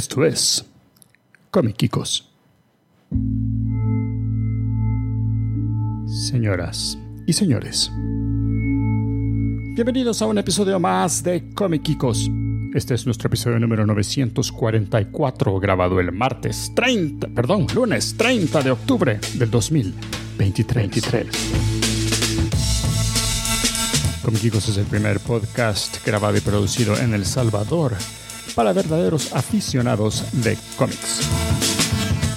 Esto es Comiquicos. Señoras y señores, bienvenidos a un episodio más de Comiquicos. Este es nuestro episodio número 944, grabado el martes 30, perdón, lunes 30 de octubre del 2023. Comiquicos es el primer podcast grabado y producido en El Salvador para verdaderos aficionados de cómics.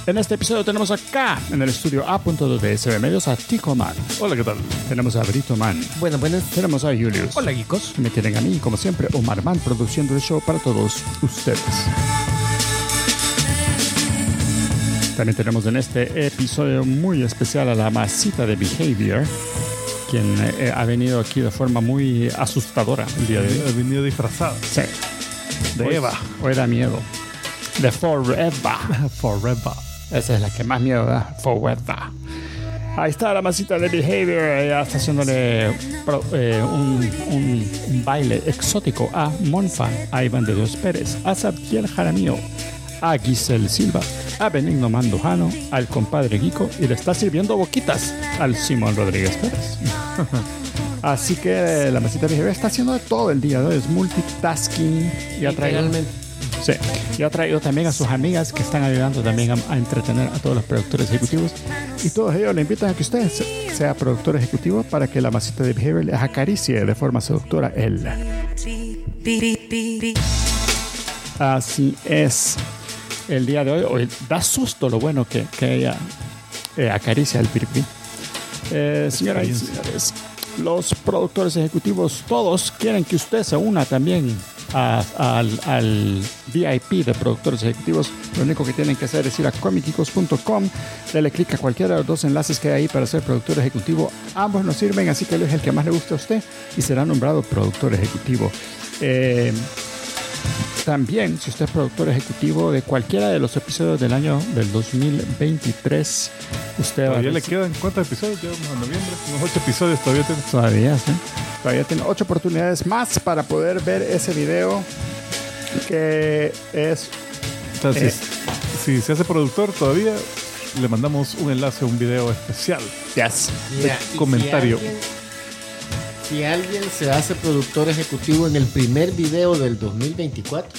En este episodio tenemos acá, en el estudio A.2 de SB Medios, a Tico Man. Hola, ¿qué tal? Tenemos a Brito Man. Bueno, buenas. Tenemos a Julius. Hola, geekos. Me tienen a mí, como siempre, Omar Man, produciendo el show para todos ustedes. También tenemos en este episodio muy especial a la masita de Behavior, quien eh, ha venido aquí de forma muy asustadora el día de hoy. Ha venido disfrazado. Sí. De Eva. Hoy da miedo. De Forever. Forever. Esa es la que más miedo da. Forever. Ahí está la masita de Behavior. Ella está haciéndole pro- eh, un, un- un baile exótico a Monfa, a Iván de Dios Pérez, a Sabdiel Jaramillo, a Giselle Silva, a Benigno Mandujano, al compadre Guico y le está sirviendo boquitas al Simón Rodríguez Pérez. Así que la masita de Behavior está haciendo de todo el día hoy. Es multitasking y ha traído. Sí, y ha traído también a sus amigas que están ayudando también a, a entretener a todos los productores ejecutivos. Y todos ellos le invitan a que usted se- sea productor ejecutivo para que la masita de Behavior les acaricie de forma seductora él. Así es. El día de hoy, hoy da susto lo bueno que, que ella eh, acaricia al piripí. Eh, señoras y señores, los productores ejecutivos todos quieren que usted se una también al, VIP de productores ejecutivos. Lo único que tienen que hacer es ir a comicicos.com, darle clic a cualquiera de los dos enlaces que hay ahí para ser productor ejecutivo. Ambos nos sirven, así que elige el que más le guste a usted y será nombrado productor ejecutivo. Eh, también, si usted es productor ejecutivo de cualquiera de los episodios del año del 2023, usted va a Todavía le quedan cuántos episodios? Llevamos a noviembre. Unos ocho episodios todavía tenemos. Todavía, sí. Todavía tiene ocho oportunidades más para poder ver ese video que es... Entonces, Eh. si se hace productor todavía, le mandamos un enlace a un video especial. Yes. Comentario. Si alguien, si alguien se hace productor ejecutivo en el primer video del 2024,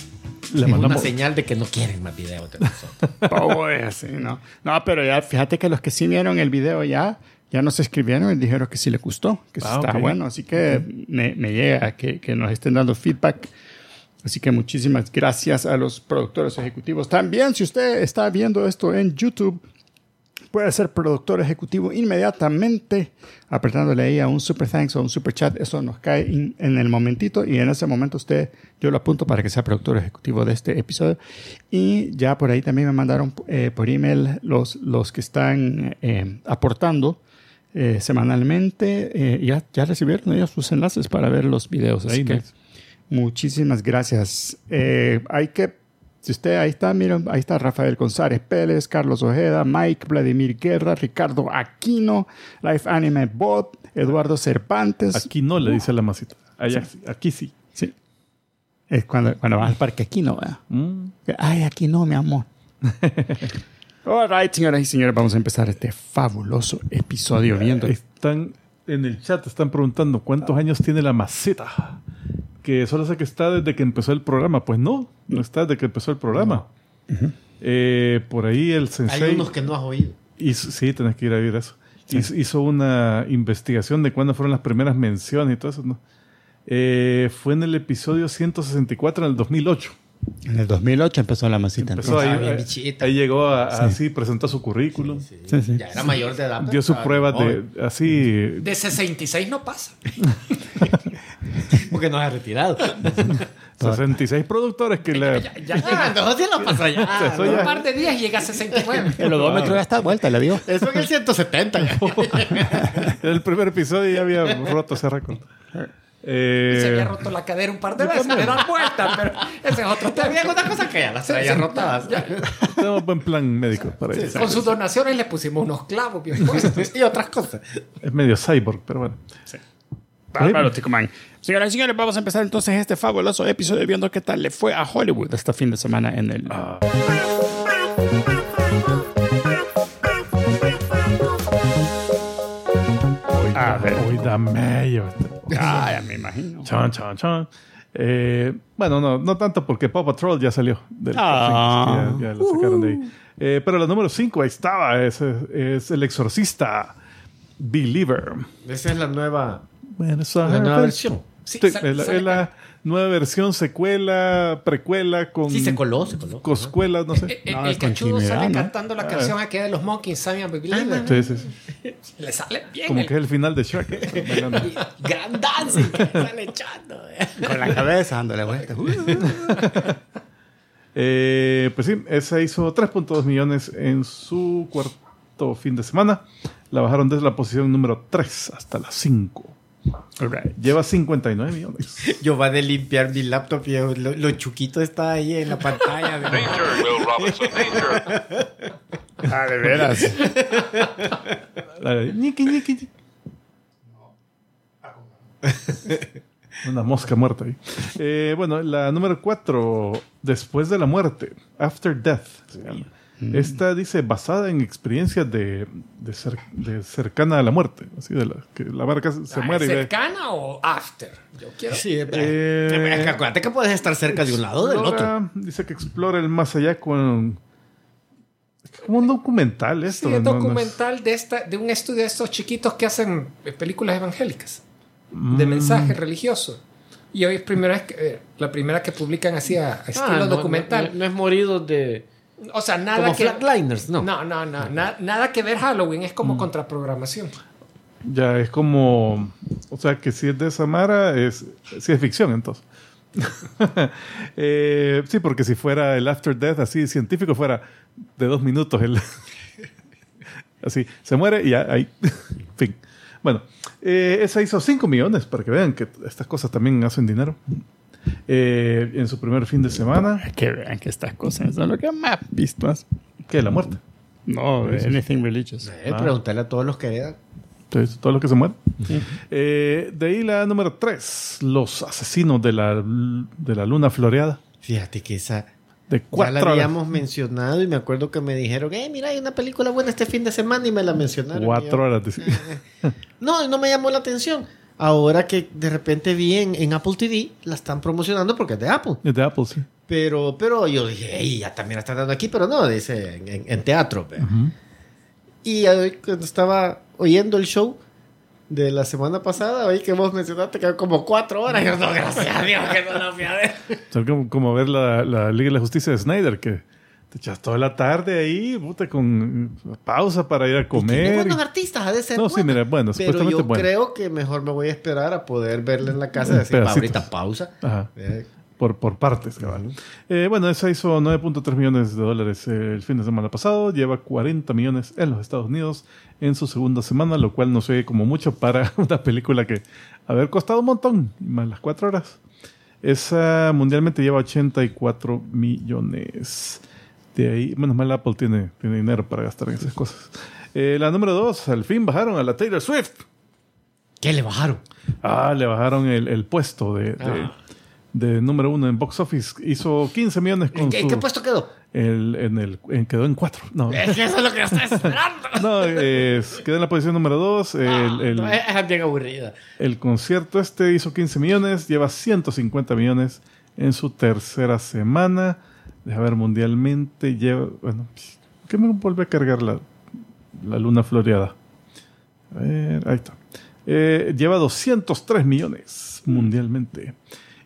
Le es una señal de que no quieren más videos de nosotros. Sí, no. No, pero ya fíjate que los que sí vieron el video ya, ya nos escribieron y dijeron que sí les gustó, que Ah, está ok. bueno. Así que me, me llega que, que nos estén dando feedback. Así que muchísimas gracias a los productores ejecutivos. También, si usted está viendo esto en YouTube, puede ser productor ejecutivo inmediatamente apretándole ahí a un super thanks o un super chat. Eso nos cae in- en el momentito y en ese momento usted, yo lo apunto para que sea productor ejecutivo de este episodio. Y ya por ahí también me mandaron eh, por email los, los que están eh, aportando. eh, semanalmente eh, ya, ya recibieron ellos sus enlaces para ver los videos. Así Ahí, que. Muchísimas gracias. Eh, hay que, si usted ahí está, miren, ahí está Rafael González Pérez, Carlos Ojeda, Mike, Vladimir Guerra, Ricardo Aquino, Life Anime Bot, Eduardo Cervantes. Aquí no le dice la masita. Allá, sí. Aquí sí. Sí. Es cuando, cuando vas al parque Aquino, ¿verdad? Mm. Ay, aquí no, mi amor. All right, señoras y señores, vamos a empezar este fabuloso episodio viendo. Están en el chat, están preguntando cuántos años tiene la maceta. Que solo sé que está desde que empezó el programa. Pues no, no está desde que empezó el programa. Eh, por ahí el Hay sensei unos que no has oído. hizo, sí, tenés que ir a ver eso. Hizo, hizo una investigación de cuándo fueron las primeras menciones y todo eso. ¿no? Eh, fue en el episodio 164 en el 2008. En el 2008 empezó la masita. Empezó ahí, bien eh, bichita. ahí llegó a, a- así, presentó su currículum, Sí, Sí, sí. Ya era mayor de edad. dio su prueba de así. De 66 no pasa. Porque no ha retirado. 66 productores que le. Ya, ya llega. entonces sí lo pasa ya. En ya- un par de días llega a 69. El odómetro ya está de vuelta, le digo. Eso en el 170 ya. En el primer episodio ya había roto ese récord. Eh, Se había roto la cadera un par de veces. Le dan vuelta, pero ese es otro tema. Había una cosa que ya las traía Sí, sí. rotadas. tenemos buen plan médico para eso. Con sus donaciones le pusimos unos clavos bien puestos. y otras cosas. Es medio cyborg, pero bueno. Bárbaro, Tico Man. Señoras y señores, vamos a empezar entonces este fabuloso episodio viendo qué tal le fue a Hollywood este fin de semana en el... A Ah, ya me imagino. Chan, chan, chan. Eh, bueno, no, no tanto porque Paw Patrol ya salió del Ah. ya, ya lo sacaron de ahí. Eh, pero la número 5 ahí estaba, es, es El Exorcista Believer. Esa es la nueva, Bueno, esa- la nueva versión. Sí, Sí, sale- es, la, sale es la nueva versión, secuela, precuela con Sí, se coló, se coló. coscuela, no sé. El, el- No, el cachudo sale ¿no? cantando la canción aquella de los Monkeys, Sammy and. Sí, sí, sí. Le sale bien. Como el- que es el final de Shrek. Gran dancing que sale echando. eh. Con la cabeza dándole vueltas. Eh, pues sí, esa hizo 3.2 millones en su cuarto fin de semana. La bajaron desde la posición número 3 hasta la 5. Alright. Lleva 59 millones. Yo va de limpiar mi laptop y lo, lo chuquito está ahí en la pantalla. de- Danger, Will Robinson, danger. Ah, de veras. Ñiqui, ñiqui. Una mosca muerta ahí. Eh, bueno, la número 4, Después de la muerte, After Death. se llama. Esta dice basada en experiencias de, de, cer- de cercana a la muerte. Así de la, que la barca se Ah, muere y ve. ¿Cercana o after? Yo quiero. Sí, es Eh, que acuérdate que puedes estar cerca de un lado o del otro. Explora- Dice que explora el más allá con. es como un documental esto. Sí, es ¿no? No es- documental de, esta, de un estudio de estos chiquitos que hacen eh, películas evangélicas Mm. de mensaje religioso. Y hoy es primera vez que, eh, la primera que publican así a, a estilo Ah, no, documental. No, no es morido de. O sea, nada Como que. Flatliners, ¿no? No, no, no. na- nada que ver Halloween. Es como contraprogramación. Ya es como. O sea, que si es de Samara, es, sí es ficción entonces. Eh, sí, porque si fuera el After Death así científico, fuera de dos minutos. El así, se muere y ya, ahí. fin. Bueno, eh, esa hizo 5 millones para que vean que estas cosas también hacen dinero. Eh, en su primer fin de semana, Que vean que estas cosas son lo que más pistas. que la muerte. No, anything religious. Eh, Preguntarle a todos los que vean. Entonces, todo lo que se muere. Eh, de ahí la número 3, los asesinos de la, de la luna floreada. Fíjate que esa. De Ya cuatro la horas. habíamos mencionado y me acuerdo que me dijeron, eh, mira, hay una película buena este fin de semana y me la mencionaron. Cuatro yo, horas. dice. No, no me llamó la atención. Ahora que de repente vi en, en Apple TV, la están promocionando porque es de Apple. Es de Apple, sí. Pero, pero yo dije, "Ey, ya también la están dando aquí, pero no, dice en, en- en teatro. ve. Y hoy cuando estaba oyendo el show de la semana pasada, oí que vos mencionaste que como cuatro horas. Y yo, no, gracias a Dios que no la fui a ver. Como, como ver la, la Liga de la Justicia de Snyder, que te echas toda la tarde ahí, puta, con pausa para ir a comer. buenos artistas, ha de ser No, sí, buena. mira, bueno, Pero yo bueno. creo que mejor me voy a esperar a poder verla en la casa y decir, "Va, pedacitos. ahorita pausa. Ajá. Eh, Por, por partes, cabal. Eh, bueno, esa hizo 9.3 millones de dólares eh, el fin de semana pasado. Lleva 40 millones en los Estados Unidos en su segunda semana, lo cual no se ve como mucho para una película que haber costado un montón, y más las cuatro horas. Esa mundialmente lleva 84 millones. De ahí, menos mal Apple tiene, tiene dinero para gastar en esas cosas. Eh, la número dos, al fin bajaron a la Taylor Swift. ¿Qué le bajaron? Ah, le bajaron el, el puesto de, de- Ah. de número uno en box office. Hizo 15 millones con ¿En qué, su... qué puesto quedó? el- en el, en- quedó en cuatro. No, Es que eso es lo que yo estaba esperando. no es- quedó en la posición número dos. El, el- No, es, es bien aburrida. el concierto este hizo 15 millones, lleva 150 millones en su tercera semana. Deja ver, mundialmente lleva... Bueno, ¿qué me vuelve a cargar la, la luna floreada? A ver, ahí está. Eh, lleva 203 millones mundialmente.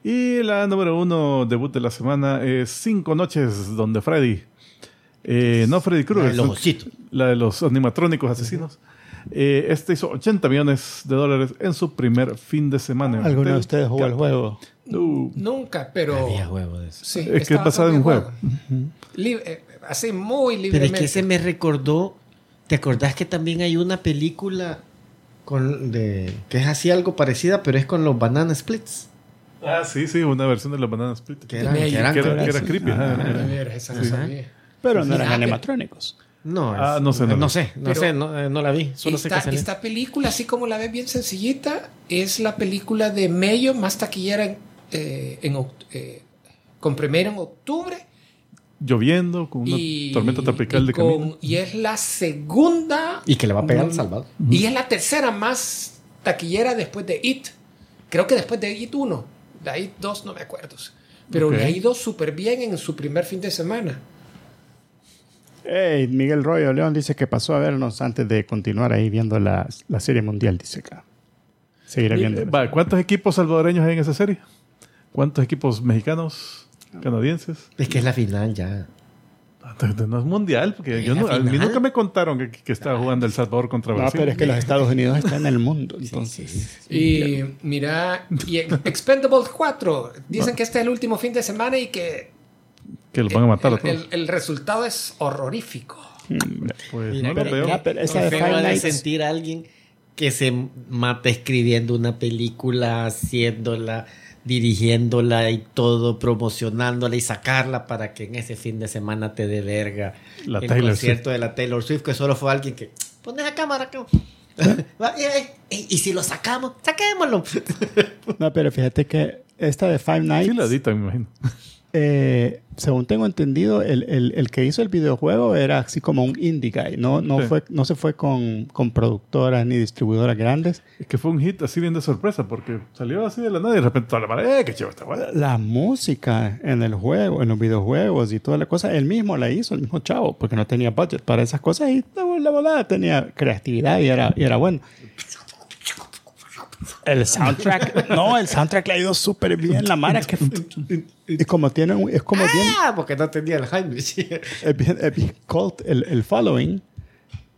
Y la número uno debut de la semana es Cinco Noches donde Freddy. Eh, no Freddy Krueger. La. La de los animatrónicos asesinos. Eh, este hizo 80 millones de dólares en su primer fin de semana. ¿Alguno de ustedes jugó el Gato. juego? No. Nunca, pero. Había huevo de eso. Sí, Es que es basado en un juego. Eh, así muy Pero libremente. es que se me recordó. ¿Te acordás que también hay una película con de que es así algo parecida, pero es con los banana splits? Ah, sí, sí, una versión de la banana split. Que eran, Tenía que eran Que era, con- que era creepy. Ah, era- esa Sí. Pero no eran animatrónicos. No, Ah, no sé, no no vi. sé, no sé, no, eh, no la vi. Solo sé que esta, película, así como la ves bien sencillita, es la película de Mayo más taquillera en, eh, en eh, con primero en octubre. Lloviendo, con una y, tormenta tropical de con- camino. y es la segunda Y que le va a pegar Mm. al Salvador. y es la tercera más taquillera después de It. Creo que después de It 1. De It 2 no me acuerdo. Pero le ha ido súper bien en su primer fin de semana. Hey, Miguel Royo León dice que pasó a vernos antes de continuar ahí viendo la, la serie mundial, dice acá. Seguiré viendo. Va, ¿Cuántos equipos salvadoreños hay en esa serie? ¿Cuántos equipos mexicanos, canadienses? Es que es la final ya. Entonces, No es mundial, porque ¿Es yo no- a mí final? nunca me contaron que, que estaba jugando El Salvador contra No, Brasil. pero es que los Estados Unidos están en el mundo, entonces. Y mira, y Expendables 4. Dicen que este es el último fin de semana y que Que los van a matar a el, todos. el- el resultado es horrorífico. pues Mira, no lo pero- veo. Mira, pero esa de Five ha de Nights. sentir a alguien que se mata escribiendo una película, haciéndola, dirigiéndola y todo, promocionándola y sacarla para que en ese fin de semana te dé verga La el Taylor concierto de la Taylor Swift, que solo fue alguien que pone la cámara acá. Eh, eh, eh, y si lo sacamos, saquémoslo. No, pero fíjate que esta de Five Nights, Sí, la editan, me imagino. Eh, según tengo entendido, el, el- el que hizo el videojuego era así como un indie guy. No, no, Sí. fue, no se fue con, con productoras ni distribuidoras grandes. Es que fue un hit así bien de sorpresa, porque salió así de la nada y de repente toda la mara, ¡eh, qué chivo está bueno! La música en el juego, en los videojuegos y toda la cosa, él mismo la hizo, el mismo chavo, porque no tenía budget para esas cosas y la volada tenía creatividad y era, y era bueno. El soundtrack, no, el soundtrack le ha ido súper bien. La mara que. Y como tiene un- es como bien, Ah, porque no tenía el Jaime. sí. es bien, es bien cult el, el following.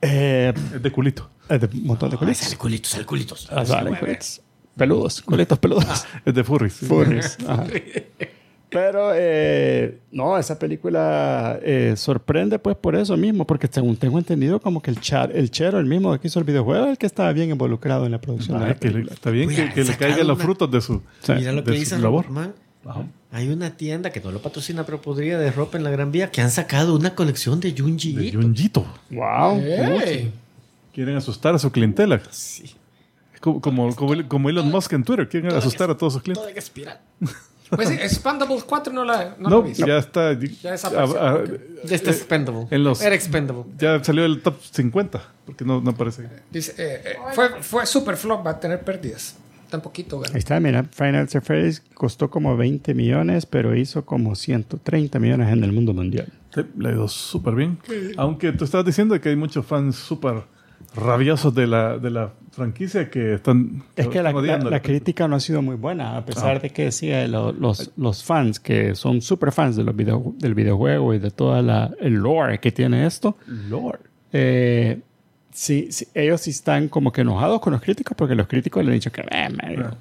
Eh, Es de culito. es de un montón de culitos. Sale culitos, sale culitos. Ah, salen culitos. Peludos, culitos peludos. Es de furries. Furries. Ajá. Pero, eh, no, esa película eh, sorprende pues por eso mismo, porque según tengo entendido como que el, char, el chero, el mismo que hizo el videojuego, es el que estaba bien involucrado en la producción de Ah, la que le- película. está bien Uy, que, que le caigan los frutos de su. Mira lo que dice su labor. Man. Hay una tienda que no lo patrocina, pero podría de ropa en la Gran Vía que han sacado una colección de Junji. De Junjito. ¡Wow! ¡Ey! Quieren asustar a su clientela. Sí. Como, como, como, como Elon Musk en Twitter. Quieren asustar a todos sus clientes. Todo espiral. Pues sí, Expandables 4 no la, no la No, he visto. ya está. Ya desapareció. ah, De este expendable. en los- Era expendable. ya salió el top 50. Porque no, no aparece. Dice, eh, eh, fue, fue super flop, va a tener pérdidas. Tan poquito ganó. Ahí está, mira, Final Fantasy costó como 20 millones, pero hizo como 130 millones en el mundo mundial. Sí, le ha ido súper bien. Aunque tú estabas diciendo que hay muchos fans súper rabiosos de la, de la franquicia que están. Es que la, están la- la crítica no ha sido muy buena, a pesar Ah. de que decía lo- los, los fans que son super fans de los video- del videojuego y de todo el lore que tiene esto. Lord. eh, sí, sí, ellos sí están como que enojados con los críticos porque los críticos le han dicho que eh, medio-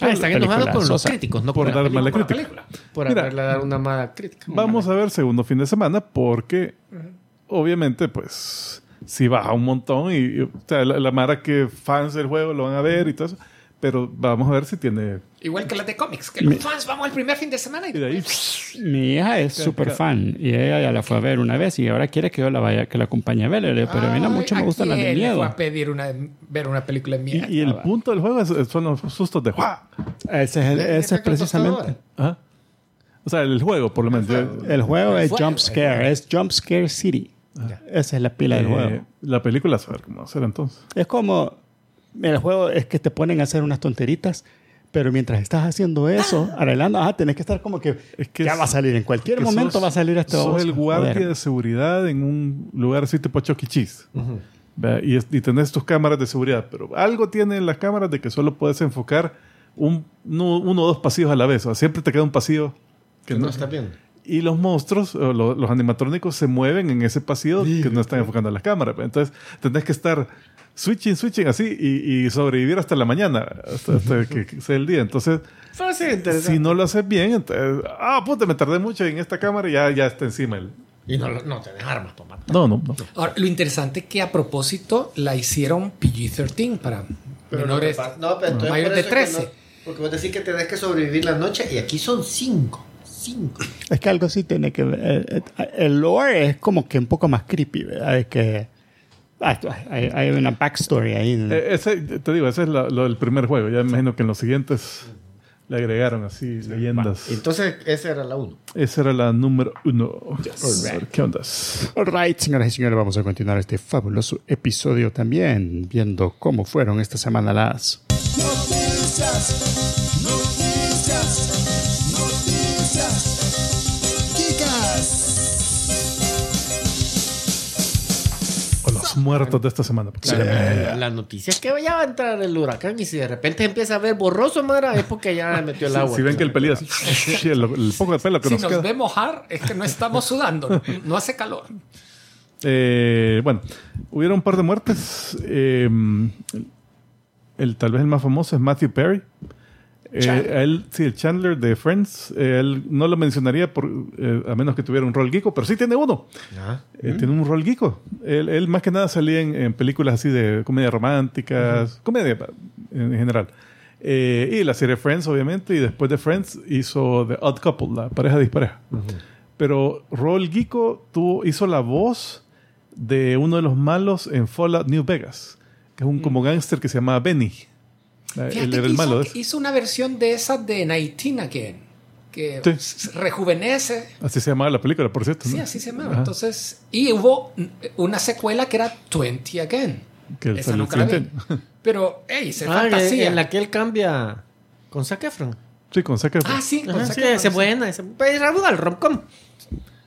Ah, están película enojados con los críticos, no Por por, dar la mala película. crítica. Por Mira. haberle dado una mala crítica. Vamos a ver segundo fin de semana porque obviamente pues si baja un montón y, y, o sea, la, la mara que fans del juego lo van a ver y todo eso, pero vamos a ver si tiene Igual que las de cómics, que los fans vamos al primer fin de semana y y de ahí Mi hija es súper fan y ella ya la fue a ver una vez y ahora quiere que yo la vaya, que la acompañe a ver. Pero a mí no mucho me ¿a gustan las de miedo. a pedir una, ver una película de y, miedo. y el punto del juego es- son los sustos de ¡guau! Ese es, el- ¿De- ese es precisamente. Ajá. O sea, el juego, por lo menos. Yo- El juego es Jump Scare, es Jump Scare City. Esa es la pila del eh, juego. la película, a ver cómo va a ser entonces. Es como. mira, El juego es que te ponen a hacer unas tonteritas, pero mientras estás haciendo eso, arreglando, ajá, tenés que estar como que. Es que ya es- va a salir, en cualquier momento sos- va a salir este Sos el guardia Joder. de seguridad en un lugar así tipo E. Cheese. Vea, Y, y tenés tus cámaras de seguridad, pero algo tienen las cámaras de que solo puedes enfocar un, uno, uno o dos pasillos a la vez. O sea, siempre te queda un pasillo que Que no, no está bien. Y los monstruos, o lo- los animatrónicos, se mueven en ese pasillo que no están enfocando las cámaras. Entonces, tenés que estar switching, switching así y, y sobrevivir hasta la mañana, hasta, hasta que, que sea el día. Entonces, Pero sí, si no lo haces bien, entonces, ah, puta, me tardé mucho en esta cámara y ya, ya está encima el. Y no, no tenés armas para matar. No, no, no. Ahora, lo interesante es que a propósito la hicieron PG-13 para menores no, pero entonces mayores de eso es que 13. no- porque vos decís que tenés que sobrevivir la noche y aquí son cinco. 5. Es que algo así tiene que ver. eh, eh, El lore es como que un poco más creepy, ¿verdad? Es que. ah, hay, hay una backstory ahí. Eh, ese, te digo, ese es lo, lo del primer juego. Ya me imagino que en los siguientes le agregaron así leyendas. Entonces, esa era la 1. Esa era la número uno. Alright. A ver, ¿Qué onda? Alright, señoras y señores, vamos a continuar este fabuloso episodio también, viendo cómo fueron esta semana las. Noticias, muertos de esta semana. porque llama- La noticia es que ya va a entrar el huracán y si de repente empieza a ver borroso, Mara, es porque ya metió el agua. Si ven que el pelillo así, el, el poco de pelo que Si nos nos queda. ve mojar, es que no estamos sudando. No hace calor. Eh, bueno, hubieron un par de muertes. Eh, el, tal vez el más famoso es Matthew Perry. Eh, Chandler. él, sí, el Chandler de Friends. eh, él no lo mencionaría por, eh, a menos que tuviera un rol geeko, pero sí tiene uno. Ah. Eh, Tiene un rol geeko. Él, él más que nada salía en, en películas así de comedia románticas, comedia en general. Eh, y la serie Friends, obviamente, y después de Friends hizo The Odd Couple, la pareja dispareja. Pero Rol Geeko tuvo, hizo la voz de uno de los malos en Fallout New Vegas, que es un como gángster que se llamaba Benny. Eh, Fíjate Él era el hizo, malo. ese. hizo una versión de esa de 19 Again. Que Sí. rejuvenece. Así se llamaba la película, por cierto. Sí, ¿no? así se llamaba. Ajá. Entonces, y hubo una secuela que era 20 Again. Que Esa nunca la vi. Pero, hey, se Ah, fantasía. en la que él cambia con Zac Efron. Sí, con Zac Efron. Ah, sí, con Ajá, Zac sí, Efron, sí. buena. esa- Pues el rom-com.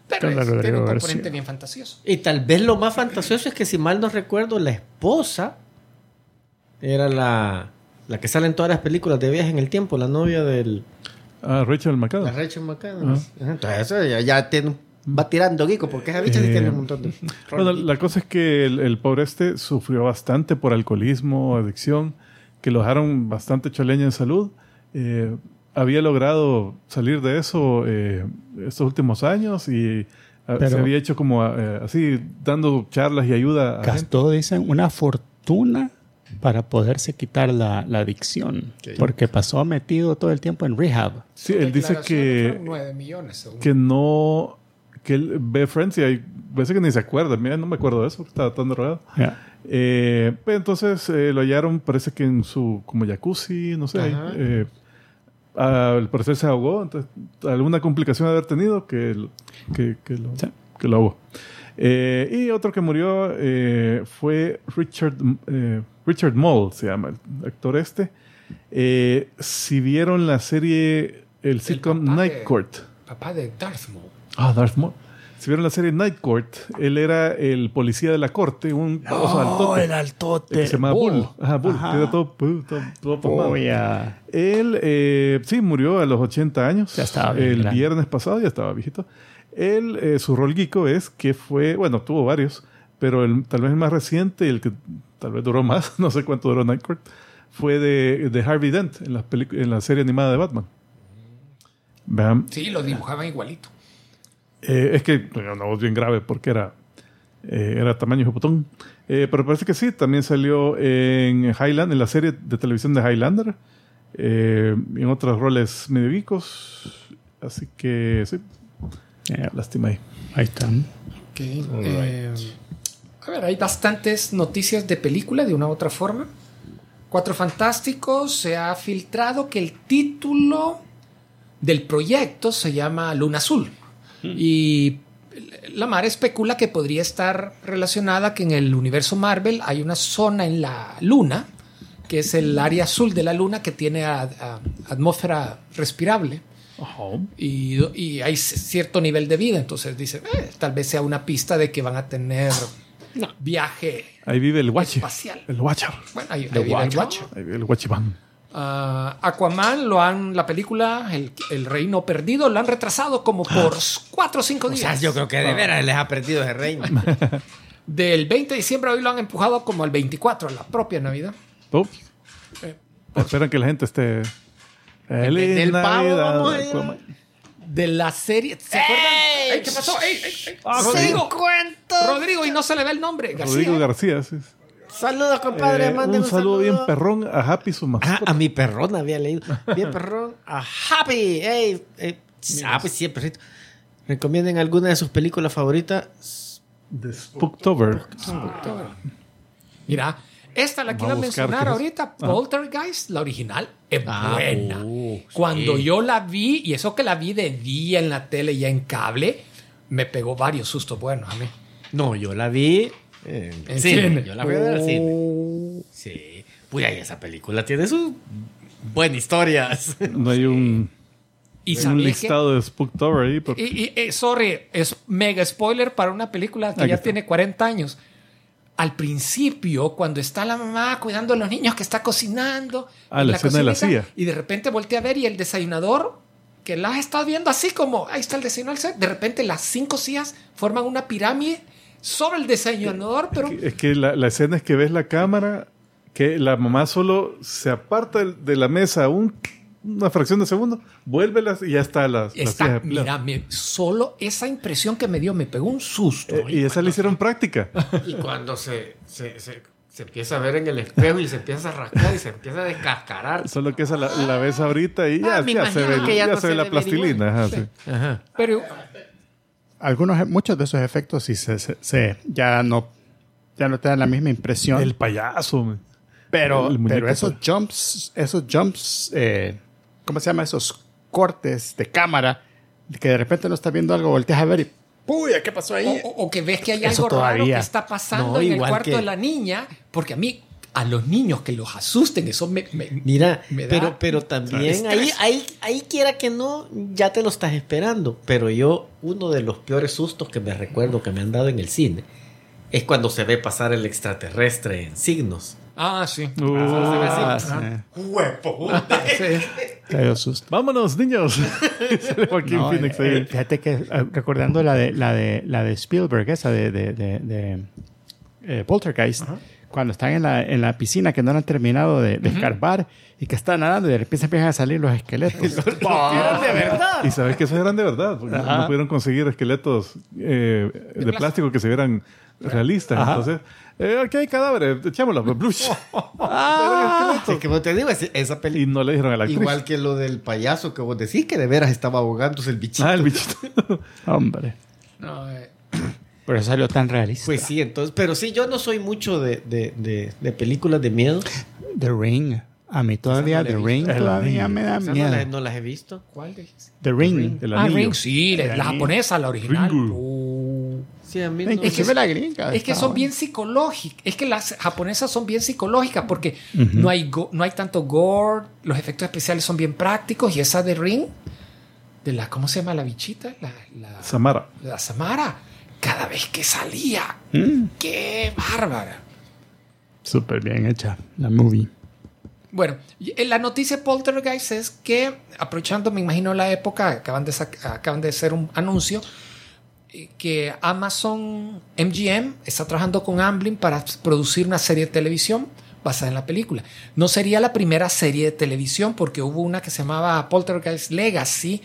Pero es- tiene un componente bien fantasioso. Y tal vez lo más fantasioso es que, si mal no recuerdo, la esposa era la, la que sale en todas las películas de viaje en el tiempo, la novia del. Ah, Rachel La McAdams. Rachel McAdams. Ajá, Entonces, eso ya, ya tiene, va tirando Geeko, porque esa bicha sí Eh, tiene un montón de. Bueno, la cosa es que el, el pobre este sufrió bastante por alcoholismo, adicción, que lo dejaron bastante choleña en salud. Eh, había logrado salir de eso eh, estos últimos años y ah, Pero- se había hecho como eh, así, dando charlas y ayuda a gente. Gastó, dicen, una fortuna para poderse quitar la, la adicción, porque pasó metido todo el tiempo en rehab. Sí, él dice que, 9 millones, según. que no, que él ve Friends y hay veces que ni se acuerda. Mira, no me acuerdo de eso, estaba tan drogado. Ya. Eh, pues entonces eh, lo hallaron, parece que en su como jacuzzi, no sé, eh, al parecer se ahogó, entonces alguna complicación de haber tenido que, lo- que, que lo, Sí. que lo ahogó. Eh, y otro que murió eh, fue Richard, eh, Richard Moll, se llama el actor este. Eh, si vieron la serie, el sitcom papá Night de- Court. Papá de Darth Maul. Ah, Darth Maul. Si vieron la serie Night Court, él era el policía de la corte, un oso altote. el altote. que se llama Bull. Ajá, Bull. Ajá. era todo, todo, todo. Oh, ya. Él, eh, sí, murió a los 80 años. Ya estaba bien El viernes pasado ya estaba viejito. Él, eh, su rol geeko es que fue, bueno, tuvo varios, pero el, tal vez el más reciente el que tal vez duró más, no sé cuánto duró Night Court, fue de, de Harvey Dent en la, en la serie animada de Batman. Vean, Sí, lo dibujaban igualito. eh, es que bueno, una voz bien grave porque era, eh, era tamaño de botón. Eh, pero parece que sí, también salió en Highland, en la serie de televisión de Highlander, eh, en otros roles medievicos. Así que sí, lástima ahí. Ahí están. Ok. Eh, a ver, hay bastantes noticias de película de una u otra forma. Cuatro Fantásticos se ha filtrado que el título del proyecto se llama Luna Azul. Y la Mar especula que podría estar relacionada que en el universo Marvel hay una zona en la Luna, que es el área azul de la Luna que tiene a- a- atmósfera respirable y, y hay cierto nivel de vida. Entonces dice, "Eh, tal vez sea una pista de que van a tener viaje Ahí vive el Watcher. espacial. El Watcher. Bueno, ahí, ahí vive el Watcher. Ahí vive el Watchiman. Ah, Aquaman lo han, la película el, el Reino Perdido, lo han retrasado como por cuatro o cinco O días. sea, yo creo que de veras les ha perdido ese reino. Del 20 de diciembre hoy lo han empujado como el 24, a la propia Navidad. Oh, Eh, Esperan que la gente esté. Feliz del pavo Navidad, vamos a ir. De la serie, ¿se acuerdan? Ey, ¿Qué pasó? Ey, ey, ey. Ah, Rodrigo, cuento! Rodrigo, y no se le ve el nombre. García. Rodrigo García. sí. Saludos, compadre. Eh, manden un saludo bien perrón a Happy, su Ah, mascota. a mi perrón había leído. Bien perrón. A Happy. Ey, ey, Ah, pues sí, perfecto. ¿Recomienden alguna de sus películas favoritas? The Spooktober. Mira, esta la Vamos quiero a mencionar ahorita. Poltergeist, la original, es Ah, buena. uh, Cuando sí. yo la vi, y eso que la vi de día en la tele y en cable, me pegó varios sustos buenos a mí. No, yo la vi en, En cine. cine. Yo la a ver al cine. Sí. Pues ahí esa película tiene sus buenas historias. No hay un, Y un sabía que... listado de Spooktober ahí. porque- Y, y- eh, sorry, es mega spoiler para una película que Aquí ya está. tiene 40 años. Al principio, cuando está la mamá cuidando a los niños que está cocinando, Ah, la escena de la silla. y de repente voltea a ver y el desayunador, que la estado viendo así como, ahí está el desayuno, de repente las cinco sillas forman una pirámide sobre el desayunador, pero Es que la, la escena es que ves la cámara, que la mamá solo se aparta de la mesa un- una fracción de segundo, vuelve las, y ya está las, está, mira, me- solo esa impresión que me dio me pegó un susto. Eh, y esa le hicieron práctica. Y cuando se, se, se, se empieza a ver en el espejo y se empieza a rascar y se empieza a descascarar. Solo que esa la, la ves ahorita y ya, Ah, ya se ve, ya ya no se ve se la plastilina. ajá, sí. Ajá. Pero Algunos, muchos de esos efectos sí se, se- se- ya no ya no te dan la misma impresión. El payaso. man. pero, el pero esos jumps, esos jumps, eh, ¿cómo se llama? Esos cortes de cámara que de repente no estás viendo algo, volteas a ver y ¡Puya! ¿Qué pasó ahí? o- o que ves que hay Eso algo raro todavía. que está pasando No, en el cuarto que- de la niña, porque a mí, a los niños que los asusten, eso me... me- Mira, Me da pero, pero también ahí, ahí, ahí quiera que no, ya te lo estás esperando. Pero yo, uno de los peores sustos que me recuerdo que me han dado en el cine es cuando se ve pasar el extraterrestre en signos. Ah, sí. Ah, así. sí. Sí. Te dio susto. Vámonos, niños. No, Phoenix eh, eh, fíjate que eh, recordando la de la de la de Spielberg, esa de, de, de- de, eh, Poltergeist, cuando están en la, en la piscina que no han terminado de, de escarbar y que están nadando y de repente empiezan a salir los esqueletos. de verdad. Y sabes que esos eran de verdad. porque no- Ajá. no pudieron conseguir esqueletos eh, de, plástico que se vieran realistas. Ajá. Entonces, eh, aquí hay cadáveres, echémoslos. Blush. Es que vos te digo, es- esa y película. no le dijeron a la actriz. Igual que lo del payaso que vos decís que de veras estaba ahogándose el bichito. Ah, el bichito. Hombre, No, eh, por eso salió tan realista. Pues sí, entonces, pero sí, yo no soy mucho de, de, de, de películas de miedo. The Ring. A mí todavía no The. Ring todavía Ring. me da no, miedo. las, no las he visto. ¿Cuál dijiste? The Ring. El Ah, anillo. Ring, sí, la, la japonesa, la original. Sí, a mí no. Es que la gringa. Es que son bueno. bien psicológicas. Es que las japonesas son bien psicológicas porque no, hay go- no hay tanto gore, los efectos especiales son bien prácticos y esa de Ring, de la, ¿cómo se llama la bichita? La, la, Samara. la Samara, cada vez que salía, Mm, ¡qué bárbara! Súper bien hecha la movie. Bueno, eh, la noticia de Poltergeist es que, aprovechando, me imagino la época, acaban de, acaban de hacer un anuncio, eh, que Amazon MGM está trabajando con Amblin para producir una serie de televisión basada en la película. No sería la primera serie de televisión porque hubo una que se llamaba Poltergeist Legacy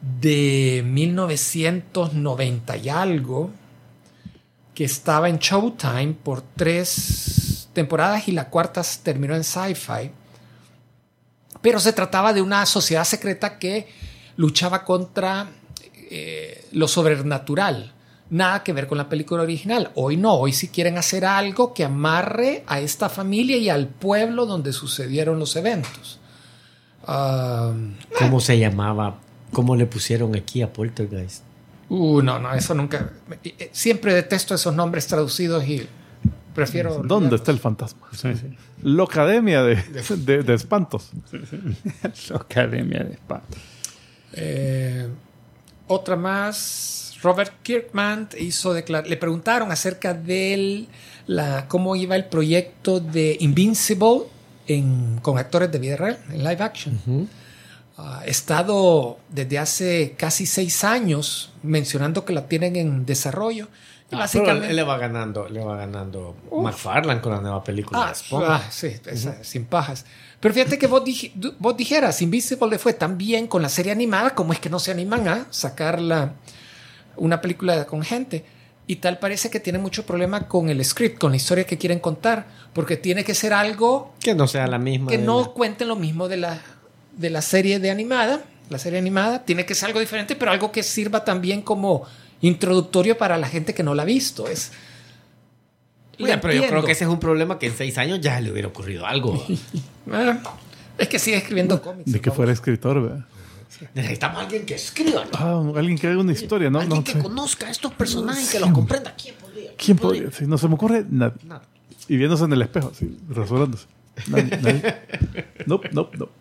de 1990 y algo, que estaba en Showtime por tres temporadas y la cuarta terminó en Sci-Fi. Pero se trataba de una sociedad secreta que luchaba contra eh, lo sobrenatural. Nada que ver con la película original. Hoy no, hoy sí quieren hacer algo que amarre a esta familia y al pueblo donde sucedieron los eventos. Ah, ¿Cómo se llamaba? ¿Cómo le pusieron aquí a Poltergeist? uh, no, no, eso nunca. Siempre detesto esos nombres traducidos y prefiero. ¿Dónde olvidarlos. está el fantasma? La academia de, de, de espantos. Academia de Espanto. Eh, otra más. Robert Kirkman hizo declar- le preguntaron acerca de la, cómo iba el proyecto de Invincible en, con actores de vida real, en live action. Ha estado desde hace casi seis años mencionando que la tienen en desarrollo. Y Ah, básicamente- pero le va ganando, le va ganando McFarlane con la nueva película. Ah, de ah, sí, esa, sin pajas. Pero fíjate que vos, dij- vos dijeras, Invisible le fue tan bien con la serie animada, como es que no se animan a sacar la- una película con gente. Y tal parece que tiene mucho problema con el script, con la historia que quieren contar, porque tiene que ser algo Que no sea la misma. que no la- cuenten lo mismo de la, de la serie de animada la serie animada. Tiene que ser algo diferente, pero algo que sirva también como introductorio para la gente que no la ha visto. Es, le pero yo creo entiendo. que ese es un problema que en seis años ya le hubiera ocurrido algo. Es que sigue escribiendo cómics. De que ¿no? fuera escritor, ¿verdad? Necesitamos a alguien que escriba. ¿no? Ah, alguien que haga una historia, ¿no? alguien no que sé. conozca a estos personajes y que los comprenda. ¿Quién podría? ¿Quién podría? Sí, no se me ocurre nadie. Nada. Y viéndose en el espejo, así, rasurándose. Nadie, nadie. Nope, nope, nope.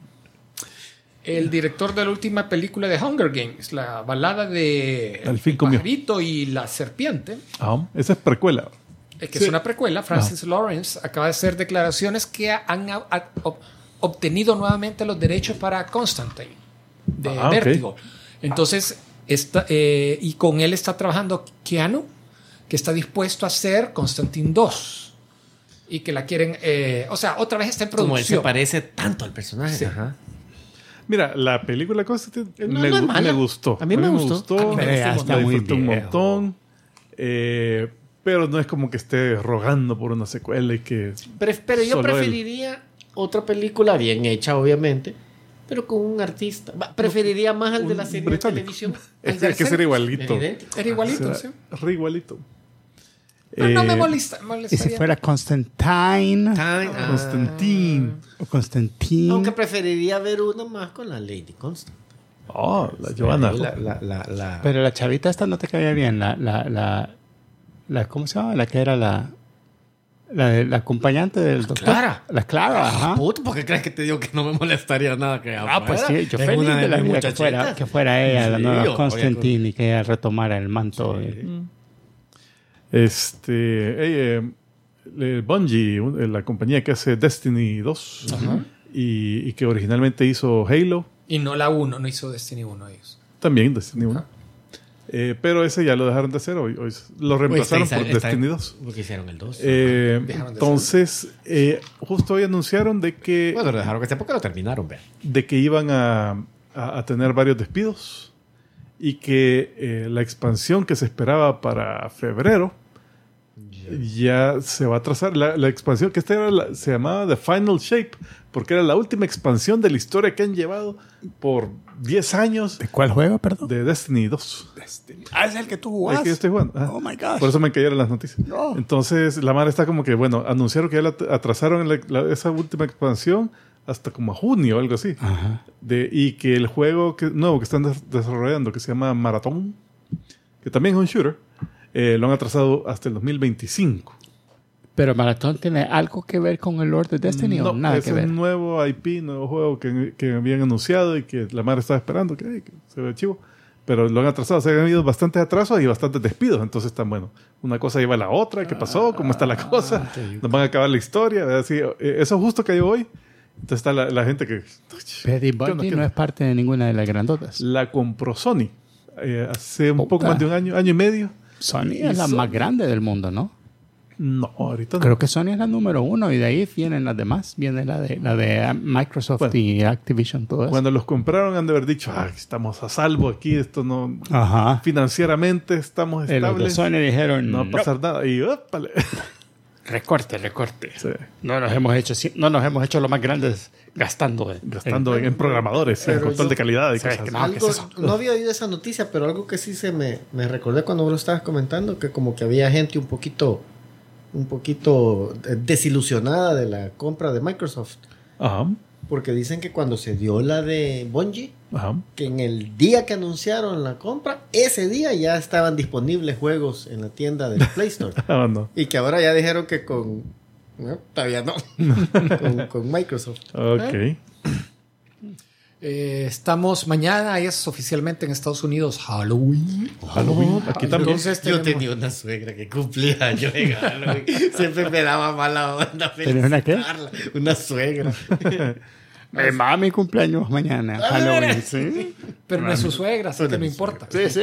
El director de la última película de Hunger Games, la balada de Al fin El comió. pajarito y la serpiente, Ah, esa es precuela. eh, que Sí. es una precuela, Francis Lawrence acaba de hacer declaraciones que han a- a- ob- obtenido nuevamente los derechos para Constantine de Ah. Vértigo. Entonces, está, eh, y con él está trabajando Keanu, que está dispuesto a hacer Constantine 2 y que la quieren, eh, o sea, otra vez está en Como él se producción. parece tanto al personaje. Sí. Ajá. Mira, la película Constantine No, me, no es gu- mala. me gustó. A mí me gustó. A mí me ya la está muy disfruté un montón. Eh, pero no es como que esté rogando por una secuela y que... Pero, pero yo él. preferiría otra película bien hecha, obviamente, pero con un artista. Preferiría más al de la serie británico. de televisión. Es que ser igualito. Era igualito, O sea, sí. re igualito. No, no me Eh, molesta, Y si molestaría. fuera Constantine Time, ah. Constantine. o Constantine. Aunque preferiría ver una más con la Lady Constant. Oh, la Joana. La, la, la, la- Pero la chavita esta no te caía bien. La, la, la, la- ¿Cómo se llama? La que era la. La, de- la acompañante del doctor. Clara. La Clara, ajá. Puto, ¿por qué crees que te digo que no me molestaría nada que Ah, pues sí, yo Es feliz una de la vida que fuera, que fuera ella, la Sí, nueva Constantine, y que ella retomara el manto. de- Este, eh, eh, Bungie, un- eh, la compañía que hace Destiny 2 y, y que originalmente hizo Halo, Y no la 1, no hizo Destiny 1 ellos. también Destiny 1. Eh, pero ese ya lo dejaron de hacer, hoy, hoy lo reemplazaron Está- por está- Destiny 2. Porque hicieron el 2. Eh, Dejaron de entonces, eh, justo hoy anunciaron de que, bueno, lo dejaron que sea porque lo terminaron, vean. de que iban a, a- a tener varios despidos y que eh, la expansión que se esperaba para febrero ya se va a trazar. La, la expansión que esta era la- se llamaba The Final Shape, porque era la última expansión de la historia que han llevado por 10 años ¿De cuál juego, perdón? de Destiny 2. Ah, es el que tú El que yo estoy jugando. Oh my gosh. Por eso me cayeron las noticias. No. Entonces, la madre está como que, bueno, anunciaron que ya la atrasaron la- esa última expansión hasta como a junio o algo así. Ajá. De, y que el juego que, nuevo que están des- desarrollando, que se llama Maratón, que también es un shooter, eh, lo han atrasado hasta el 2025. Pero Maratón tiene algo que ver con el Lord de Destiny o nada es que un ver. nuevo IP, nuevo juego que, que habían anunciado y que la madre estaba esperando, que, ay, que se ve chivo. Pero lo han atrasado, se han habido bastantes atrasos y bastantes despidos. Entonces están bueno. Una cosa lleva a la otra, ¿qué pasó? ¿Cómo está la Ah, cosa? Nos van a acabar la historia. ¿verdad? Sí, eh, eso justo cayó hoy. Entonces está la, la gente que Pero y ¿Qué onda, Bungie qué no es parte de ninguna de las grandotas. la compró Sony eh, hace un Puta. poco más de un año, año y medio. Sony es la más grande del mundo, ¿no? No, ahorita no. Creo que Sony es la número uno y de ahí vienen las demás. Viene la de, la de ah, Microsoft Bueno. y Activision, todo eso. Cuando los compraron han de haber dicho, "Ay, estamos a salvo aquí, esto no... Ajá. Financieramente estamos Eh, los de estables. Sony dijeron, no va a "No, pasar nada. Y ¡ópale! recorte, recorte. Sí. No nos hemos hecho, no nos hemos hecho lo más grandes gastando. en- Gastando en, en programadores, en control yo- de calidad y ¿Sabes cosas qué así. No, ¿qué Algo- es no había oído esa noticia, pero algo que sí se me, me recordé cuando vos lo estabas comentando, que como que había gente un poquito, un poquito eh, desilusionada de la compra de Microsoft. Ajá, Porque dicen que cuando se dio la de Bungie, ajá. que en el día que anunciaron la compra, ese día ya estaban disponibles juegos en la tienda del Play Store. Ah, no. y que ahora ya dijeron que con... No, todavía no. con, con Microsoft. Ok. Eh, estamos mañana, es oficialmente en Estados Unidos Halloween. Halloween, aquí también. Entonces Yo tenía una suegra que cumplía años en Halloween. Siempre me daba mala onda. ¿Tenés una qué? Una suegra. Mi mami cumpleaños mañana, Halloween, ¿sí? pero no es su suegra, así que no importa. Sí, sí.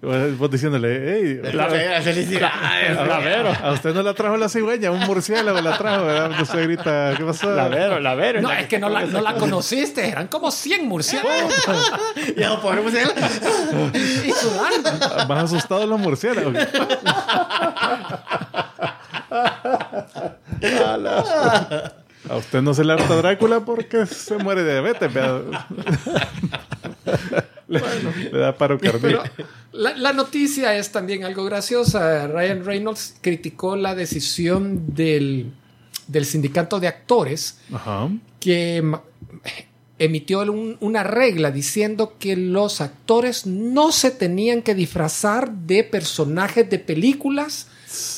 Vos diciéndole, hey, La suegra, felicidades. La Vero. a usted no la trajo la cigüeña, un murciélago la trajo, ¿verdad? Tu suegrita, ¿qué pasó? La Vero, la Vero. No, es que no la, no la conociste, eran como 100 murciélagos. Ya, pobre mujer. y sudando. Más asustados los murciélagos. A usted no se le harta Drácula porque se muere de diabetes. Vea. le, da paro cardíaco. la, la noticia es también algo graciosa. Ryan Reynolds criticó la decisión del, del sindicato de actores Ajá. que emitió un- una regla diciendo que los actores no se tenían que disfrazar de personajes de películas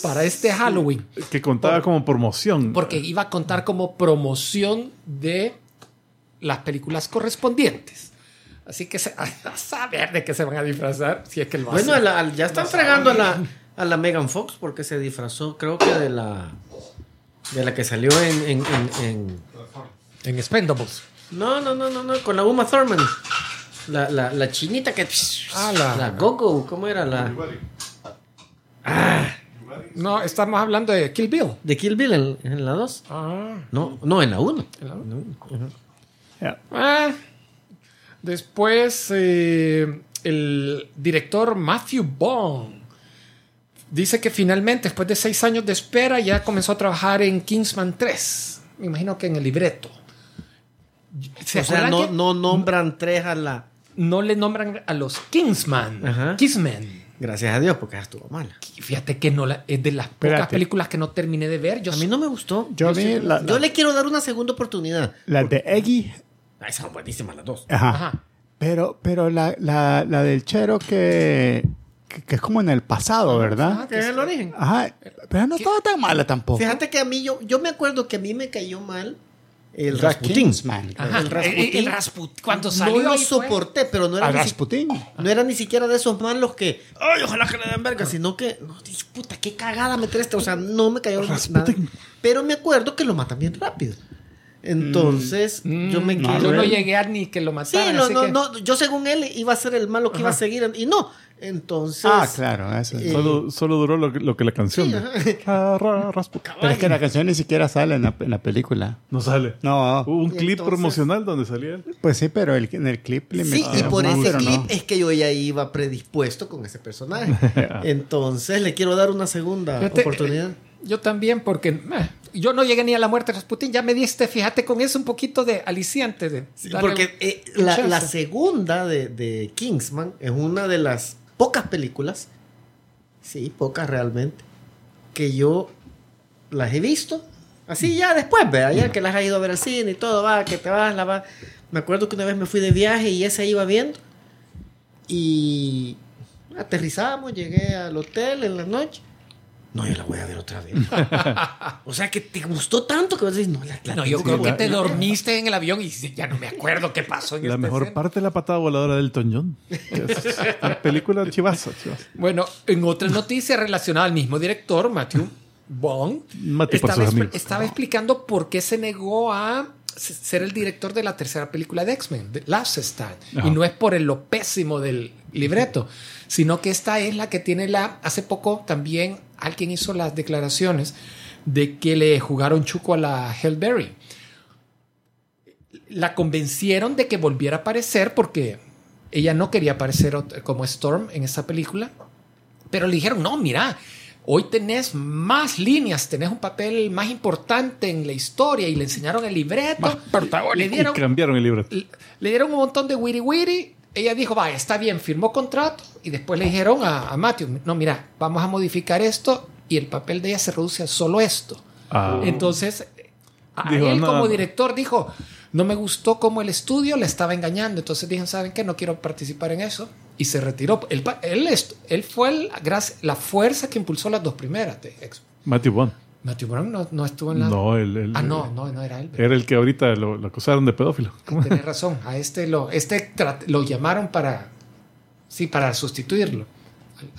para este Halloween, Que contaba como promoción. porque iba a contar como promoción de las películas correspondientes. Así que se- a saber de qué se van a disfrazar si es que lo Bueno, a la- ya están fregando a la, a la Megan Fox porque se disfrazó, creo que de la de la que salió en, en, en- en- en Expendables. no, no, no, no, no, con la Uma Thurman. La, la, la chinita que Ah, la- la Gogo, ¿cómo era la No, estamos hablando de Kill Bill. de Kill Bill en, en la 2? Ah, No, no, en la 1. Ya. Ah, después, eh, el director Matthew Bond dice que finalmente, después de seis años de espera, ya comenzó a trabajar en Kingsman 3. Me imagino que en el libreto. ¿Se O sea, no, no nombran tres a la no le nombran a los Kingsman? Ajá. Kingsman. Gracias a Dios, porque ya estuvo mala. Fíjate que no la- es de las pocas Espérate. películas que no terminé de ver. Yo A mí no me gustó. Yo vi sí- la- yo la- le quiero dar una segunda oportunidad. La de Eggy. Ah, Esas son buenísimas las dos. Ajá. Ajá. Pero, pero la, la, la del Chero que, que, que es como en el pasado, ¿verdad? Que es el origen. Ajá. Pero no estaba tan mala tampoco. Fíjate que a mí, yo, yo me acuerdo que a mí me cayó mal el The Rasputín. Kingsman. Ajá. El Rasputín. El, el Rasput- Cuando salió no lo soporté, pero no era, Rasputín. no era ni siquiera de esos malos que, ay, ojalá que le den verga, sino que, no, puta, qué cagada meter este, o sea, no me cayó nada. Rasputín. Pero me acuerdo que lo matan bien rápido. Entonces, yo me Mm, quedé. yo no llegué a ni que lo Sí, mataran. no, así no, que- no, yo según él iba a ser el malo que iba a seguir, y no. Entonces. Ah, claro. Eso. Eh, Solo, solo duró lo, que- lo que la canción. Sí. Ah, Pero es que la canción ni siquiera sale en la, en la película. No sale. No. Hubo un clip entonces- promocional donde salía él. Pues sí, pero el, en el clip le Sí, y por más, ese clip no. es que yo ya iba predispuesto con ese personaje. Entonces le quiero dar una segunda oportunidad. eh, Yo también, porque eh, yo no llegué ni a la muerte de Rasputin. Ya me diste, fíjate, con eso un poquito de aliciante. De Porque eh, la, segunda de, de Kingsman es una de las pocas películas, sí, pocas realmente, que yo las he visto. Así ya después, vea, ya que las has ido a ver al cine y todo, va, que te vas, la va. Me acuerdo que una vez me fui de viaje y esa iba viendo. Y aterrizamos, llegué al hotel en la noche. No, yo la voy a ver otra vez. o sea, que te gustó tanto que vas a decir, no, la, la No, yo creo que te a ver". dormiste en el avión y ya no me acuerdo qué pasó en La esta mejor escena. parte de la patada voladora del Toñón. La película chivaza, chivaza. Bueno, en otra noticia relacionada al mismo director, Matthew Bond, estaba, expl- explicando por qué se negó a ser el director de la tercera película de X-Men, Last Stand. Ajá. Y no es por el lo pésimo del libreto, sino que esta es la que tiene la... Hace poco también alguien hizo las declaraciones de que le jugaron chuco a la Hellberry. La convencieron de que volviera a aparecer porque ella no quería aparecer como Storm en esa película. Pero le dijeron, no, mira, hoy tenés más líneas, tenés un papel más importante en la historia y le enseñaron el libreto. Más. Le Y dieron, cambiaron el libreto. le le dieron un montón de wiri wiri. Ella dijo, vaya, está bien, firmó contrato. Y después le dijeron a, a Matthew, no, mira, vamos a modificar esto y el papel de ella se reduce a solo esto. Ah. Entonces, a Dijo, él "No, como no". director dijo, no me gustó cómo el estudio le estaba engañando. Entonces dijeron, ¿saben qué? No quiero participar en eso. Y se retiró. Él, pa- él, él fue el- la fuerza que impulsó las dos primeras de X. Matthew Bond. Matthew Brown no, no estuvo en la... No, el, el- ah, no, no, no era él. Era el que ahorita lo, lo acusaron de pedófilo. ¿Cómo? Tenés razón. A este lo, este lo llamaron para, sí, para sustituirlo.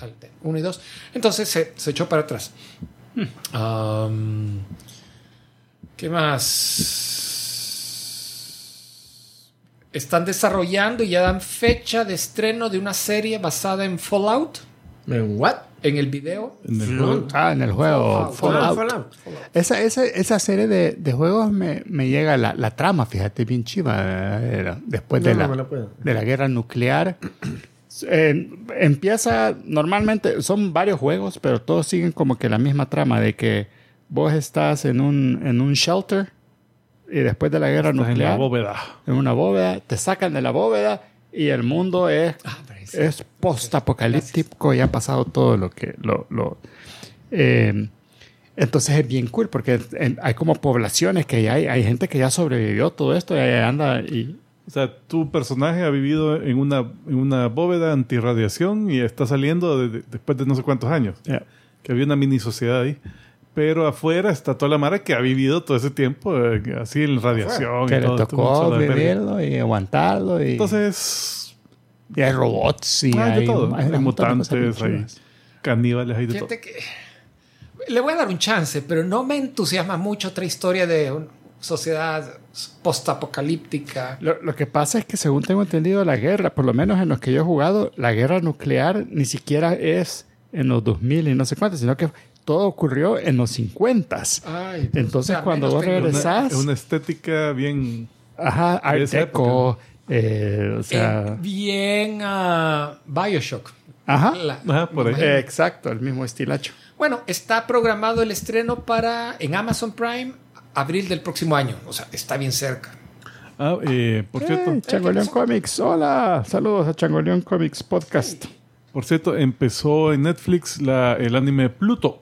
Al, al de uno y dos. Entonces se, se echó para atrás. Um, ¿Qué más? Están desarrollando y ya dan fecha de estreno de una serie basada en Fallout. ¿En what? En el video. En el juego. Ah, en el juego. Fallout. Fallout. Fallout. Esa, esa, esa serie de, de juegos me, me llega la, la trama, fíjate, bien chiva. eh, Después de, No, no la, me la de la guerra nuclear. Eh, empieza, normalmente son varios juegos, pero todos siguen como que la misma trama de que vos estás en un, en un shelter y después de la guerra Estás en la nuclear, bóveda. en una bóveda, te sacan de la bóveda y el mundo es, Ah, es- post-apocalíptico y ha pasado todo lo que... Lo, lo- eh, entonces es bien cool porque en- hay como poblaciones que ya hay, hay gente que ya sobrevivió todo esto y ahí anda y... O sea, tu personaje ha vivido en una, en una bóveda antirradiación y está saliendo de- de- después de no sé cuántos años. ya. Que había una mini sociedad ahí. Pero afuera está toda la mara que ha vivido todo ese tiempo eh, así en radiación. que y le todo, tocó todo vivirlo y aguantarlo y, Entonces, y hay robots y hay de hay, todo. hay Hay, mutantes, hay caníbales, hay de todo. Fíjate que le voy a dar un chance, pero no me entusiasma mucho otra historia de una sociedad postapocalíptica. Lo, lo que pasa es que según tengo entendido la guerra, por lo menos en los que yo he jugado, la guerra nuclear ni siquiera es en los 2000 y no sé cuántos, sino que todo ocurrió en los 50. Ay, Entonces, cuando vos. Es una estética bien... Ajá, Art Deco, eh, o sea, Eh, bien a Bioshock. ajá, La- Ajá, por ahí. eh, exacto, el mismo estilacho. Bueno, está programado el estreno para en Amazon Prime abril del próximo año. O sea, está bien cerca. Ah, eh, por cierto, Changoleón Comics, hola, saludos a Changoleón Comics Podcast. por cierto, empezó en Netflix la, el anime Pluto.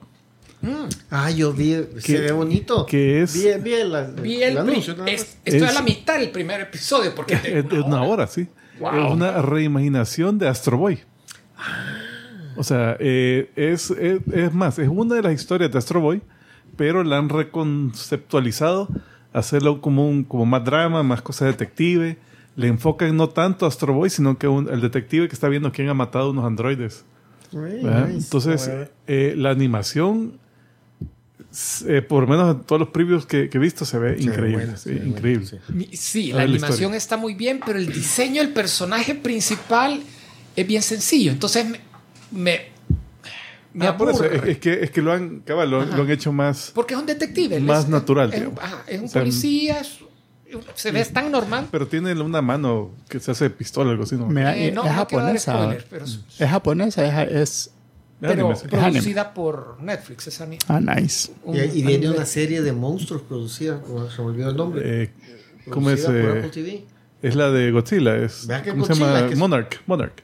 Ah, yo vi, se ve bonito. que es- Vi, vi el, Vi el anuncio. es- a Es- la mitad del primer episodio porque Es tengo de una hora, sí. Wow. Es una reimaginación de Astro Boy. O sea, eh, es, es, es más, es una de las historias de Astro Boy, pero la han reconceptualizado, hacerlo como, un, como más drama, más cosa detective. Le enfocan no tanto a Astro Boy, sino que un- el detective que está viendo quién ha matado unos androides. Entonces, eh, la animación, eh, por lo menos en todos los previews que, que he visto, se ve ve increíble. buena, sí, increíble. sí. Mi- Sí, A la animación historia. está muy bien, pero el diseño del personaje principal es bien sencillo. Entonces me, me, me Ah, por eso, es, es que, es que lo han, cabal, lo, lo han hecho más. Porque es un detective. Más es- natural, Es, ajá, es un O sea, policía. es- se ve tan normal. Pero tiene una mano que se hace pistola o algo así, ¿no? Mira, Eh, no, es no japonesa. spoiler, pero, Es japonesa, es, es- Es pero anime, producida por Netflix. Es ani- ah, nice. un Y, y viene anime. una serie de monstruos producida, como se me olvidó el nombre. Eh, ¿Cómo es? por eh, Apple TV. es la de Godzilla. Es, ¿Cómo se Godzilla, llama? que es- Monarch. Monarch.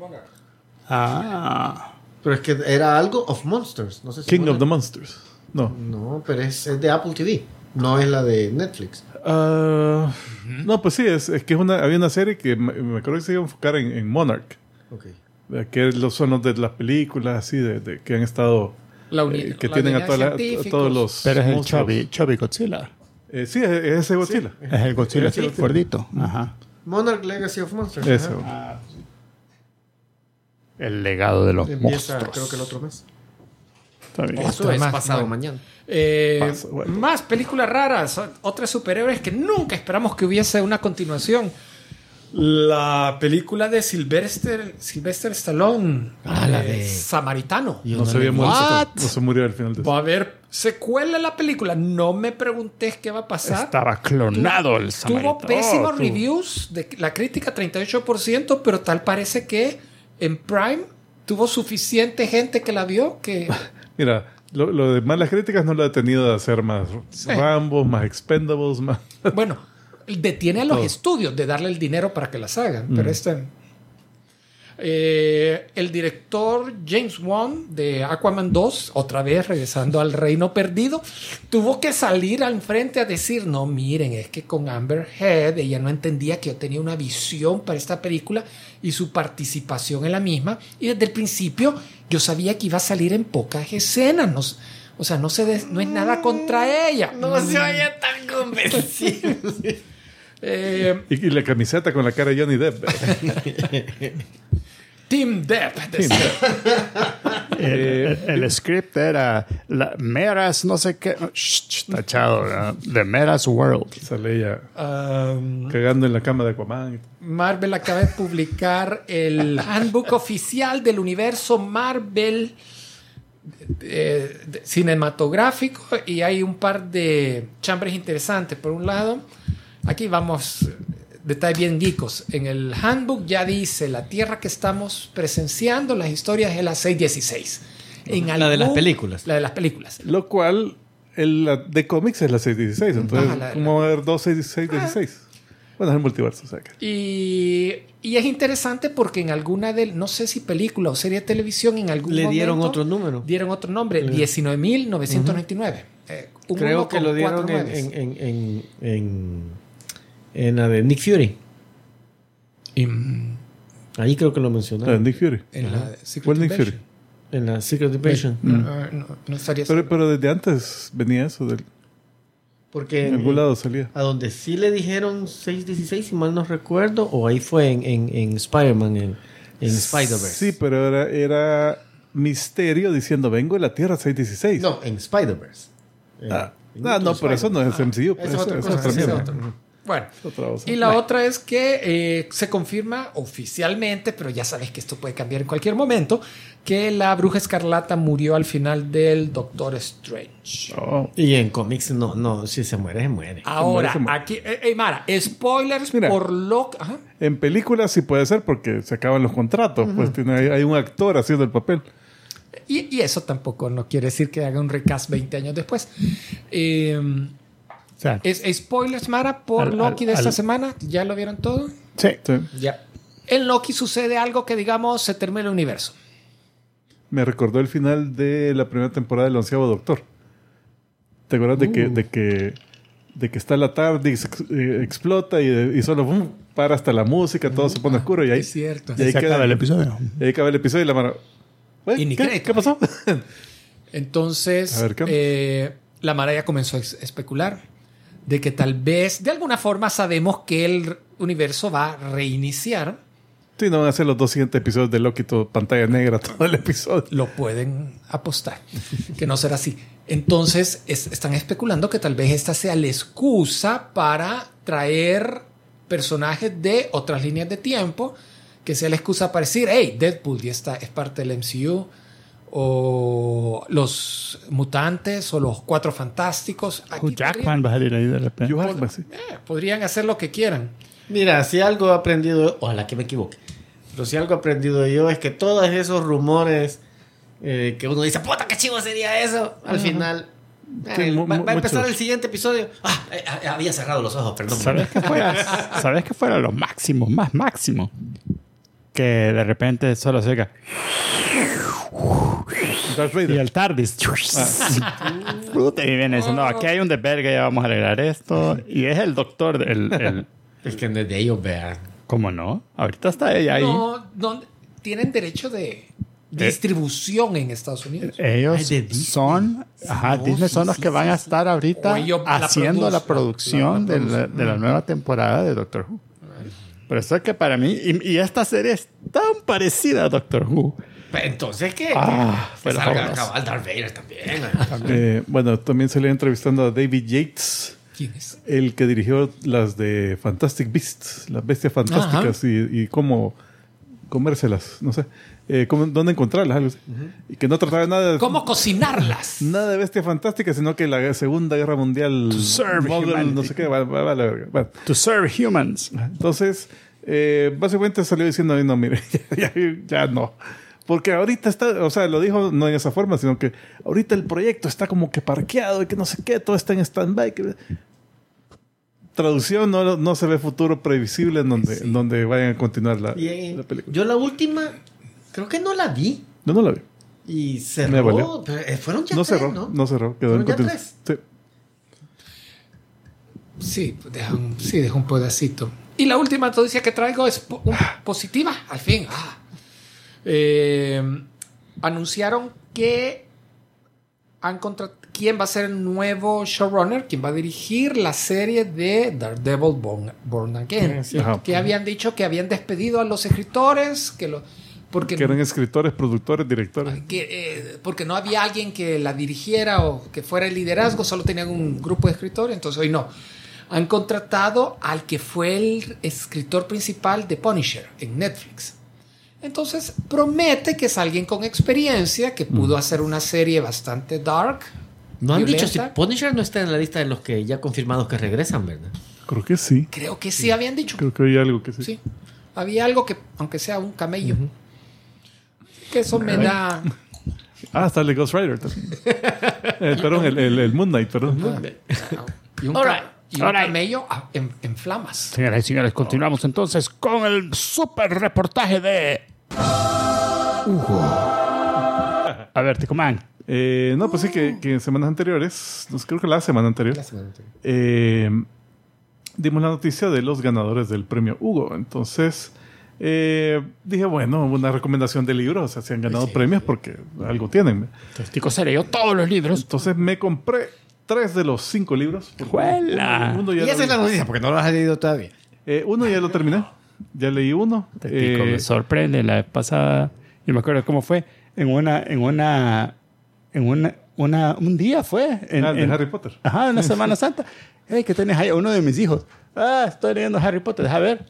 Ah, Pero es que era algo of Monsters. No sé si King of the Monsters. No. No, pero es, es de Apple TV. No es la de Netflix. Ah, No, pues sí, es, es que es una, había una serie que me, me acuerdo que se iba a enfocar en, en Monarch. Ok. ¿Verdad? Que los son los de las películas así, de, de- que han estado. La uni- eh, que la tienen a, unidad toda la- a todos los. pero es el chubby, chubby Godzilla. Eh, sí, es, es ese Godzilla. Es el Godzilla Sí, así, sí. gordito. Ajá. Monarch Legacy of Monsters. Ese. ajá. El legado de los Empieza, monstruos. creo que el otro mes. Está bien. Eso es más, pasado no. mañana. Eh, Pasa, bueno. Más películas raras, otras superhéroes que nunca esperamos que hubiese una continuación. La película de Sylvester, Sylvester Stallone, Ah, la eh, de- Samaritano. Yo No se había muerto. No se murió al final de Va a haber secuela en la película. No me preguntes qué va a pasar. Estaba clonado el Tuvo samaritano. pésimos Tuvo- reviews, de la crítica 38%, pero tal parece que en Prime tuvo suficiente gente que la vio que... Mira, lo, lo de malas críticas no lo ha tenido de hacer más Rambo, más Expendables, más. Bueno, detiene a los Todo. estudios de darle el dinero para que las hagan. Mm. Pero este. eh, el director James Wan de Aquaman 2, otra vez regresando al reino perdido, tuvo que salir al frente a decir: No, miren, es que con Amber Heard ella no entendía que yo tenía una visión para esta película y su participación en la misma. Y desde el principio yo sabía que iba a salir en pocas escenas. no o sea, no, se des- no es nada contra ella. No se oye tan convencido. Eh, Y, y la camiseta con la cara de Johnny Depp. Team Depp. decía. El, el- el script era la, Meras, no sé qué. shh, tachado. The Meras World. Sale ella Um, cagando en la cama de Aquaman. Marvel acaba de publicar el handbook oficial del universo Marvel eh, cinematográfico y hay un par de chambres interesantes. Por un lado, aquí vamos, detalles bien geekos. En el handbook ya dice la Tierra que estamos presenciando, las historias es la 616. En La de las películas. La de las películas. Lo cual El, la de cómics es la 616, entonces, Ah, la- ¿cómo va a haber dos 616? Bueno, es el multiverso, o sea que. Y, y es interesante porque en alguna de, no sé si película o serie de televisión, en algún Le dieron momento otro número. Dieron otro nombre, 19.999. Eh, un Creo que lo dieron cuatro en, nueves. en, en, en, en, la de Nick Fury. Y, mm, Ahí creo que lo Ah, mencionaron. Nick Fury. en la de Secret ¿Cuál Nick. Fury? En la Secret Invasion. Ah, no, no estaría Pero, pero desde antes venía eso, del, Porque en algún lado salía. a donde sí le dijeron 616, si mal no recuerdo, o ahí fue en, en, en Spider-Man, en, en Spider-Verse. Sí, pero era, era Misterio diciendo, vengo de la Tierra 616. No, en Spider-Verse. Ah, ah, Into no, pero eso no es MCU. esa es eso- otra cosa, es otra. Bueno, y la otra es que eh, se confirma oficialmente, pero ya sabes que esto puede cambiar en cualquier momento, que la bruja escarlata murió al final del Doctor Strange. Oh, Y en cómics, no, no, si se muere, se muere. Ahora, se muere. aquí, eh, eh, Mara, spoilers Mira. por lo que... ajá. En películas sí puede ser porque se acaban los contratos. Pues tiene, hay, hay un actor haciendo el papel. Y, y eso tampoco no quiere decir que haga un recast 20 años después. Eh, O sea, es, spoilers, Mara, por Al- Loki de al- esta al- semana. ¿Ya lo vieron todo? sí. Sí. Ya. En Loki sucede algo que, digamos, se termina el universo. Me recordó el final de la primera temporada del onceavo Doctor. ¿Te acuerdas de, que, de que de que está la tarde y se eh, explota y, y solo ¡bum! para hasta la música, todo se pone oscuro y ahí, Es cierto. y ahí se queda acaba el episodio. y ahí acaba el episodio y la. "Güey, Y ni ¿Qué, crédito. ¿Qué pasó? Entonces, ver, ¿qué? eh, la Mara ya comenzó a es- especular de que tal vez, de alguna forma, sabemos que el universo va a reiniciar. sí, no van a ser los dos siguientes episodios de Loki, todo pantalla negra, todo el episodio. Lo pueden apostar, que no será así. Entonces, es- están especulando que tal vez esta sea la excusa para traer personajes de otras líneas de tiempo, que sea la excusa para decir, hey, Deadpool ya está, es parte del MCU, o los mutantes, o los cuatro fantásticos. Aquí Hugh Jackman va a salir ahí de repente. Sí. eh, podrían hacer lo que quieran. Mira, si algo he aprendido, ojalá que me equivoque, pero si algo he aprendido yo es que todos esos rumores eh, que uno dice, puta, qué chivo sería eso, al final Sí, eh, va, a empezar muchos. el siguiente episodio. Ah, eh, había cerrado los ojos, perdón. ¿Sabes que fuera, ¿Sabes que fuera lo máximo, más máximo? Que de repente solo se oiga y el TARDIS. Puta, y viene diciendo, no, aquí hay un desvergue, ya vamos a arreglar esto. Y es el doctor, el, el- Es que no es de ellos, vean. ¿Cómo no? Ahorita está ella ahí. No, no, tienen derecho de distribución en Estados Unidos. Ellos Ay, de Disney. son, ajá, No, Disney sí, son los sí, que van a estar ahorita ellos la haciendo la producción la- la de, la, producen. de la nueva temporada de Doctor Who. Por eso es que para mí, y, y esta serie es tan parecida a Doctor Who. Pero Entonces, ¿qué? Ah, que salga fabuloso. cabal Darth Vader también. Eh, bueno, también se le entrevistando a David Yates, ¿Quién es? el que dirigió las de Fantastic Beasts, las bestias fantásticas y, y cómo comérselas, no sé, eh, cómo- dónde encontrarlas, algo así. Y que no trataba nada de, ¿Cómo cocinarlas? nada de bestia fantástica, sino que la Segunda Guerra Mundial, serve Mongol, humanity. no sé qué, va, va- va a la verga. Bueno, To serve humans. entonces, eh, básicamente salió diciendo, no, mire, ya, ya- ya no. Porque ahorita está, o sea, lo dijo no en esa forma, sino que ahorita el proyecto está como que parqueado y que no sé qué, todo está en stand-by. que- Traducción, no, no se ve futuro previsible en donde, en donde vayan a continuar la, Y, la película. yo la última, creo que no la vi. Yo no la vi. Y Me cerró. valió. pero, eh, fueron ya No tres, cerró, ¿no? no cerró, quedó en ¿Fueron ya continuación. Sí. Sí, deja un, sí, deja un pedacito. Y la última noticia que traigo es po- un- positiva, al fin. Ah. Eh, anunciaron que han contra- quién va a ser el nuevo showrunner, quién va a dirigir la serie de Daredevil Born, Born Again. Que habían dicho que habían despedido a los escritores, que lo, porque Que eran escritores, productores, directores. que, eh, porque no había alguien que la dirigiera o que fuera el liderazgo, solo tenían un grupo de escritores, entonces hoy no. Han contratado al que fue el escritor principal de Punisher en Netflix. Entonces promete que es alguien con experiencia, que pudo hacer una serie bastante dark. No han dicho si. Punisher no está en la lista de los que ya confirmados que regresan, ¿verdad? Creo que sí. Creo que sí habían dicho. Creo que hay algo que sí. Sí. Había algo que, aunque sea un camello. Que eso me da... Ah, está el de Ghost Rider también. Eh, perdón, el, el, el Moon Knight, perdón. Y un, All right. y un All right. camello ah, en, en flamas. Señoras y señores, continuamos entonces con el super reportaje de Hugo. A ver, Ticomán. Eh, no, pues sí, que, que en semanas anteriores, no sé, creo que la semana anterior, eh, dimos la noticia de los ganadores del premio Hugo. Entonces, eh, dije, bueno, una recomendación de libros, o sea, si han ganado premios porque algo tienen. Entonces, Tico se leyó todos los libros. Entonces me compré tres de los cinco libros. ¡Juela! Uno Y esa es la noticia, porque no lo has leído todavía. eh, uno ya lo terminé. Ya leí uno. Tico Eh, me sorprende. La vez pasada, yo me acuerdo cómo fue. En una, en una, en una, una un día fue. En, ah, de en- Harry Potter. Ajá, en la Semana Santa. Hey, ¿qué tenés ahí? Uno de mis hijos. Ah, estoy leyendo Harry Potter. Deja ver.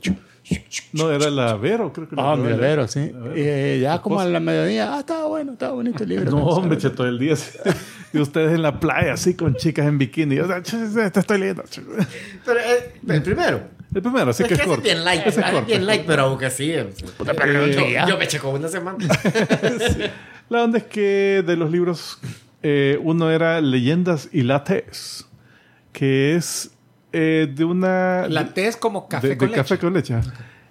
No, era la Vero, creo que era Ah, la mi Vero. Vero, sí. Vero. Y eh, ya como a la mediodía, ah, estaba bueno, estaba bonito el libro. No, hombre, che, todo el día. así. Y ustedes en la playa, así con chicas en bikini. O sea, che, che, te estoy leyendo. che. Pero eh, el primero. El primero, así Es que que es corto. bien light. Es es corto. bien light, pero aunque sí. eh, día. yo, yo me eché con una semana. La onda es que de los libros, eh, uno era Leyendas y Lattes, que es eh, de una... La té es como café de, de con leche. café con leche.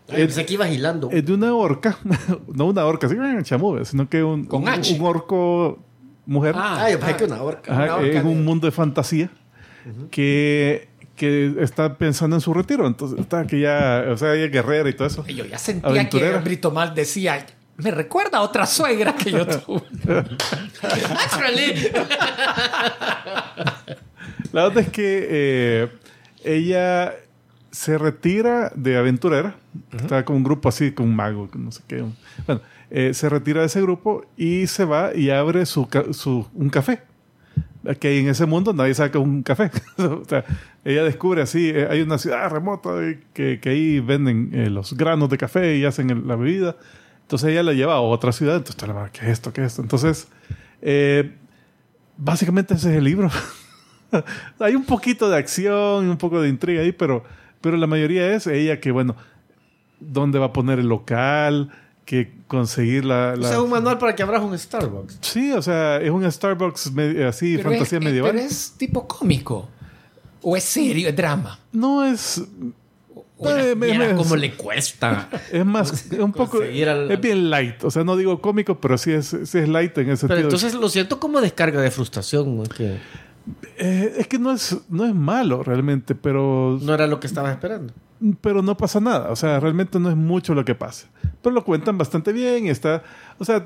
Ay, Pensé que ibas hilando. Es de una orca, no una orca, así chamube, sino que un, Con un, H. un orco mujer. Ah, Ah, yo pensé que una orca. Ajá, una orca es de- un mundo de fantasía que, que está pensando en su retiro. Entonces, está que ya, o sea, ella es guerrera y todo eso. Yo ya sentía Aventurera. que Brito Mal decía, me recuerda a otra suegra que yo tuve. Actually. La verdad es que eh, ella se retira de aventurera. Está con un grupo así, con un mago, no sé qué. Bueno, eh, se retira de ese grupo y se va y abre su, su- un café. Que en ese mundo nadie saca un café. o sea, ella descubre así, eh, hay una ciudad remota que, que ahí venden eh, los granos de café y hacen el- la bebida. Entonces ella la lleva a otra ciudad. Entonces, ¿qué es esto? ¿Qué es esto? Entonces, básicamente ese es el libro. Hay un poquito de acción y un poco de intriga ahí, pero, pero la mayoría es ella que, bueno, dónde va a poner el local, que conseguir la... O la- sea, un manual para que abras un Starbucks. Sí, o sea, es un Starbucks así, Pero fantasía es, medieval. Pero es tipo cómico. O es serio, es drama. No es... O Eh, Mira me- cómo le cuesta. Es más, es un poco... Al- Es bien light. O sea, no digo cómico, pero sí es, sí es light en ese Pero sentido. entonces lo siento como descarga de frustración. ¿no? Que Eh, es que no es, no es malo realmente, pero... no era lo que estabas esperando. pero no pasa nada. O sea, realmente no es mucho lo que pasa. Pero lo cuentan bastante bien y está, o sea,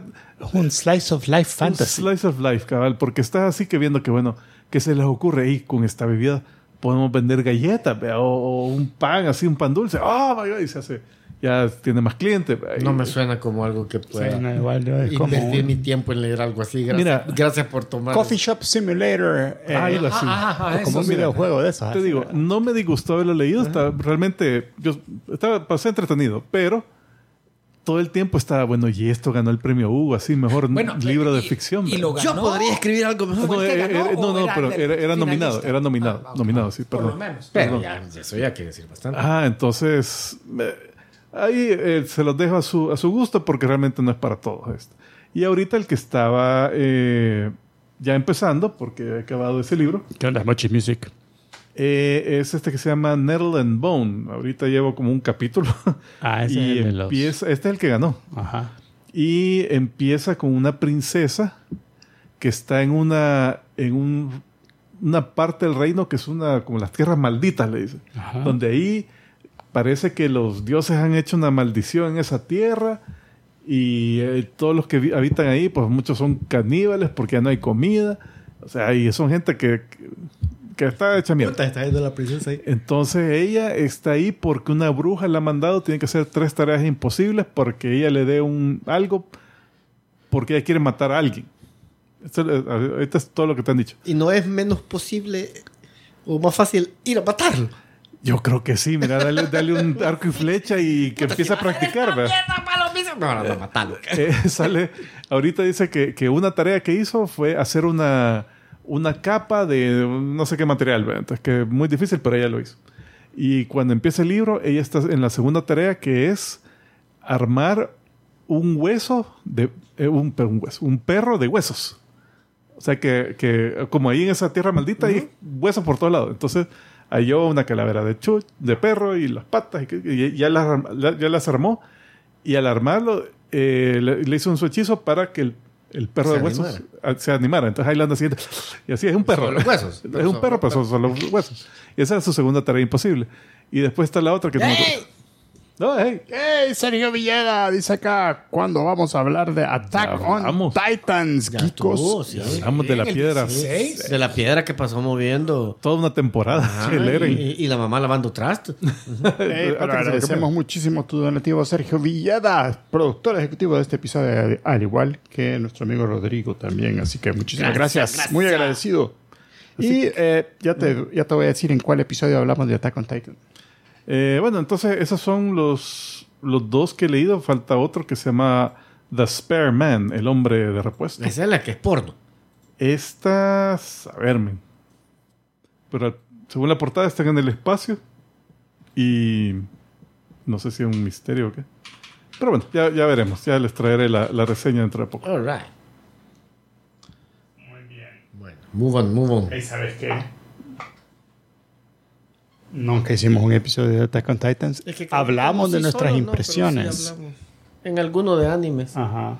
Un slice of life un fantasy. slice of life, cabal, porque está así que viendo que, bueno, que se les ocurre ahí con esta bebida, podemos vender galletas, vea, o, o un pan, así, un pan dulce. ¡Oh, my God! Y se hace, ya tiene más clientes. No me suena como algo que pueda no, igual, no, es como invertir un mi tiempo en leer algo así. Gracias, Mira. gracias por tomar. Coffee Shop Simulator. eh, Algo así. Ah, ah, ah, como eso un videojuego de esos. Te digo, no me disgustó haberlo leído, está, realmente, yo estaba, pasé entretenido, pero todo el tiempo estaba, bueno, y esto ganó el premio Hugo, así, mejor Bueno, libro de ficción. y vea. lo Yo ganó. podría escribir algo mejor. No, ¿Fue el que eh, ganó eh, no, o no, era pero era, era nominado, era nominado, Ah, nominado, sí, Por perdón. lo menos. Pero ya, eso ya quiere decir bastante. Ah, entonces eh, ahí eh, se los dejo a su, a su gusto porque realmente no es para todos esto. Y ahorita el que estaba eh, ya empezando, porque he acabado ese libro, ¿Qué onda? Mochi Music. eh, es este que se llama Nettle and Bone. Ahorita llevo como un capítulo. Ah, ese y es el empieza, este es el que ganó. Ajá. Y empieza con una princesa que está en una, en un, una parte del reino que es una, como las tierras malditas, le dice. Ajá. Donde ahí parece que los dioses han hecho una maldición en esa tierra y eh, todos los que habitan ahí, pues muchos son caníbales porque ya no hay comida. O sea, y son gente que, que, está hecha mierda. Está la princesa ahí. Entonces ella está ahí porque una bruja la ha mandado, tiene que hacer tres tareas imposibles porque ella le dé un algo porque ella quiere matar a alguien. Esto, ahorita es todo lo que te han dicho. Y no es menos posible o más fácil ir a matarlo. Yo creo que sí, mira, dale, dale un arco y flecha y que empiece a practicar. ¿verdad? No, no, no, matarlo. Eh, sale, ahorita dice que, que una tarea que hizo fue hacer una, una capa de no sé qué material, ¿verdad? entonces que muy difícil, pero ella lo hizo. Y cuando empieza el libro, ella está en la segunda tarea que es armar un hueso de eh, un, un hueso, un perro de huesos. O sea que, que como ahí en esa tierra maldita hay huesos por todos lados. Entonces halló una calavera de chu, de perro y las patas y, que- y ya, las, ya las armó. Y al armarlo eh, le, le hizo un su hechizo para que el, el perro Se de huesos animara. ah, se animara. Entonces ahí la anda siguiendo. Y así es un perro. Son los huesos. es un perro, pero son, los huesos. Y esa es su segunda tarea imposible. Y después está la otra que no me acuerdo. No, hey, ¡Hey, Sergio Villeda! Dice acá, ¿cuándo vamos a hablar de Attack Ya on hablamos. Titans, Kikos? sí. hablamos de la piedra. 16. De la piedra que pasó moviendo. Toda una temporada. Ajá, y, y la mamá lavando trastos. Hey, que agradecemos muchísimo tu donativo, Sergio Villeda, productor ejecutivo de este episodio, al igual que nuestro amigo Rodrigo también. Así que muchísimas gracias. Muy agradecido. Y eh, ya, te, ya te voy a decir en cuál episodio hablamos de Attack on Titan. Eh, bueno, entonces esos son los, los dos que he leído. Falta otro que se llama The Spare Man, el hombre de repuesto. Esa es la que es porno. Estas, a ver, men. Pero según la portada están en el espacio y no sé si es un misterio o qué. Pero bueno, ya, ya veremos. Ya les traeré la, la reseña dentro de poco. All right. Muy bien. Bueno, move on, move on. ¿Sabes qué? Nunca hicimos un episodio de Attack on Titans. Es que hablamos de sí nuestras solo, no, pero impresiones. sí hablamos. en alguno de animes. Ajá.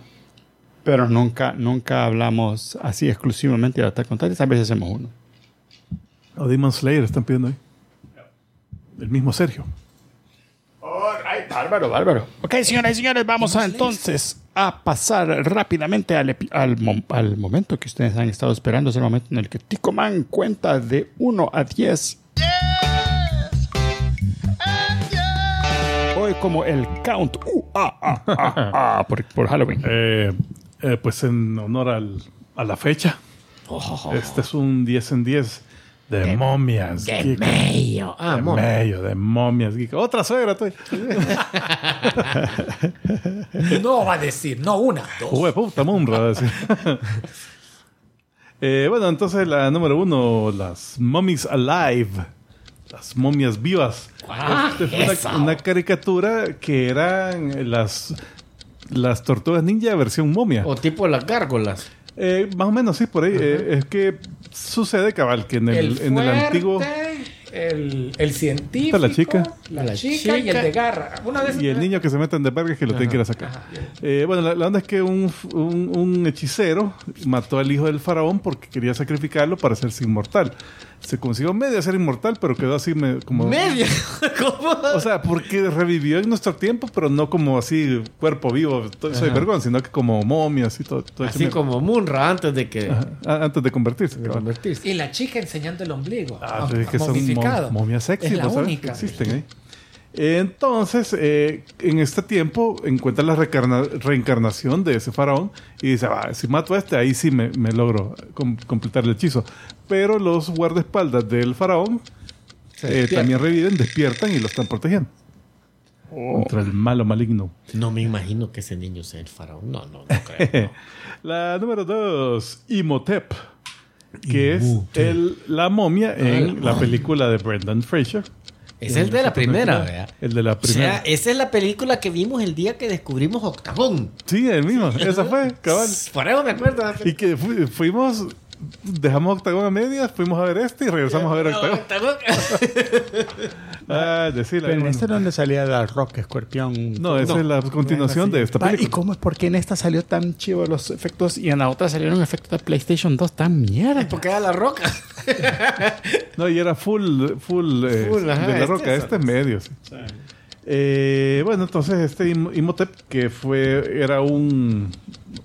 Pero nunca, nunca hablamos así exclusivamente de Attack on Titans. A veces hacemos uno. O Demon Slayer están pidiendo ahí. El mismo Sergio. Alright, bárbaro, bárbaro. Ok, señoras y señores, vamos a entonces a pasar rápidamente al, al, mom- al momento que ustedes han estado esperando. Es el momento en el que Tico Man cuenta de 1 a 10. Hoy como el count uh, ah, ah, ah, por, por Halloween. Eh, eh, pues en honor al- a la fecha. Este es un 10 en 10 de, momias. De geek. medio. Ah, de medio, de momias. geek. Otra suegra, tú. No va a decir, no una, dos. Jue puta monra, va a decir. Eh, bueno, entonces la número uno, las Mummies Alive. Las momias vivas. Ah, Este fue una, una caricatura que eran las, las tortugas ninja versión momia. O tipo las gárgolas. Eh, más o menos, sí, por ahí. Eh, es que sucede, cabal, que en el, en el antiguo... El, el científico. Está la chica. La, La chica, y el de garra. Una Y el niño que se mete en de verga que lo tiene que ir a sacar. Eh, bueno, la, la onda es que un, un- un hechicero mató al hijo del faraón porque quería sacrificarlo para hacerse inmortal. Se consiguió medio ser inmortal, pero quedó así me- como... Media. ¿Cómo? O sea, porque revivió en nuestro tiempo, pero no como así cuerpo vivo, soy vergón, sino que como momia, así todo, todo Así como Munra antes de que Ajá, antes de convertirse. de convertirse. Y la chica enseñando el ombligo. Ah, es que son momias sexy, Es la ¿no sabes? única. Existen ahí. Entonces, eh, en este tiempo encuentra la reencarnación de ese faraón y dice, "Ah, si mato a este, ahí sí me, me logro com- completar el hechizo. Pero los guardaespaldas del faraón eh, también reviven, despiertan y lo están protegiendo. Contra el malo maligno. No me imagino que ese niño sea el faraón. No, no, no creo. La número dos, Imhotep, que es el, la momia en la película de Brendan Fraser. Es el de la primera, ¿verdad? El de la O primera. sea, esa es la película que vimos el día que descubrimos Octagón. Sí, el mismo. Esa fue, cabal. Por eso me acuerdo. Y que fu- fuimos, dejamos Octagón a medias, fuimos a ver este y regresamos a ver Octagón. Octagón. Ah, decirle. Pero en bueno. este es donde salía la Roca, Escorpión. No, esa es la continuación de esta Ah, ¿Y película. cómo es? Porque en esta salió tan chivo los efectos y en la otra salieron efectos de PlayStation 2 tan mierda? Porque era la roca. No, y era full, full, eh, Full, ajá, de la este roca. es- Este es medio, sí. Eh, bueno, entonces este Im- Imhotep, que fue, era un,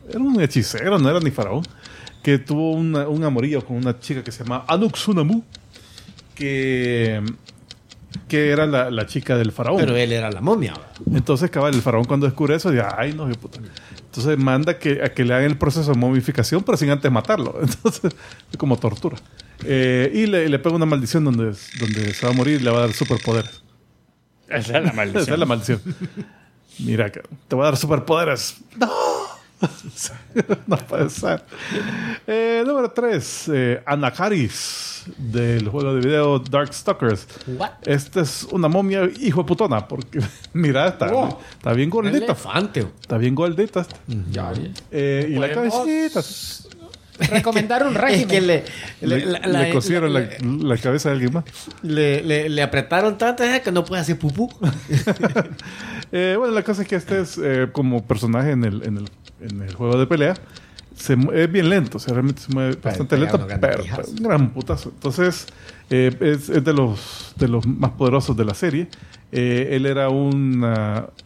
era un hechicero, no era ni faraón, que tuvo una- un amorío con una chica que se llama Anuk Sunamu, que, que era la, la chica del faraón. Pero él era la momia. Entonces, cabal, el faraón cuando descubre eso, ya, ay, no, de puta. Entonces manda que, a que le hagan el proceso de momificación, pero sin antes matarlo. Entonces, es como tortura. Eh, y le, le pega una maldición donde, donde se va a morir y le va a dar superpoderes. Esa es la Esa es la maldición. Mira, que te voy a dar superpoderes. ¡No! no puede ser. Eh, número 3. Anakaris, del juego de video Darkstalkers. Esta es una momia hijo de putona, porque mira, está, Wow. está bien gordita. elefante. Está bien gordita. Ya, ya. Eh, y la cabecita. recomendar un Es régimen. que le, Le, le, la- le la- cosieron la, la cabeza de alguien más. le- le- le apretaron tanto eh, que no puede hacer pupú. Eh, bueno, la cosa es que este es eh, como personaje en el, en, el, en el juego de pelea. Se, es bien lento, o sea, realmente se mueve bastante lento, pero, pero un gran putazo. Entonces, eh, es, es de, los, de los más poderosos de la serie. Eh, él era un...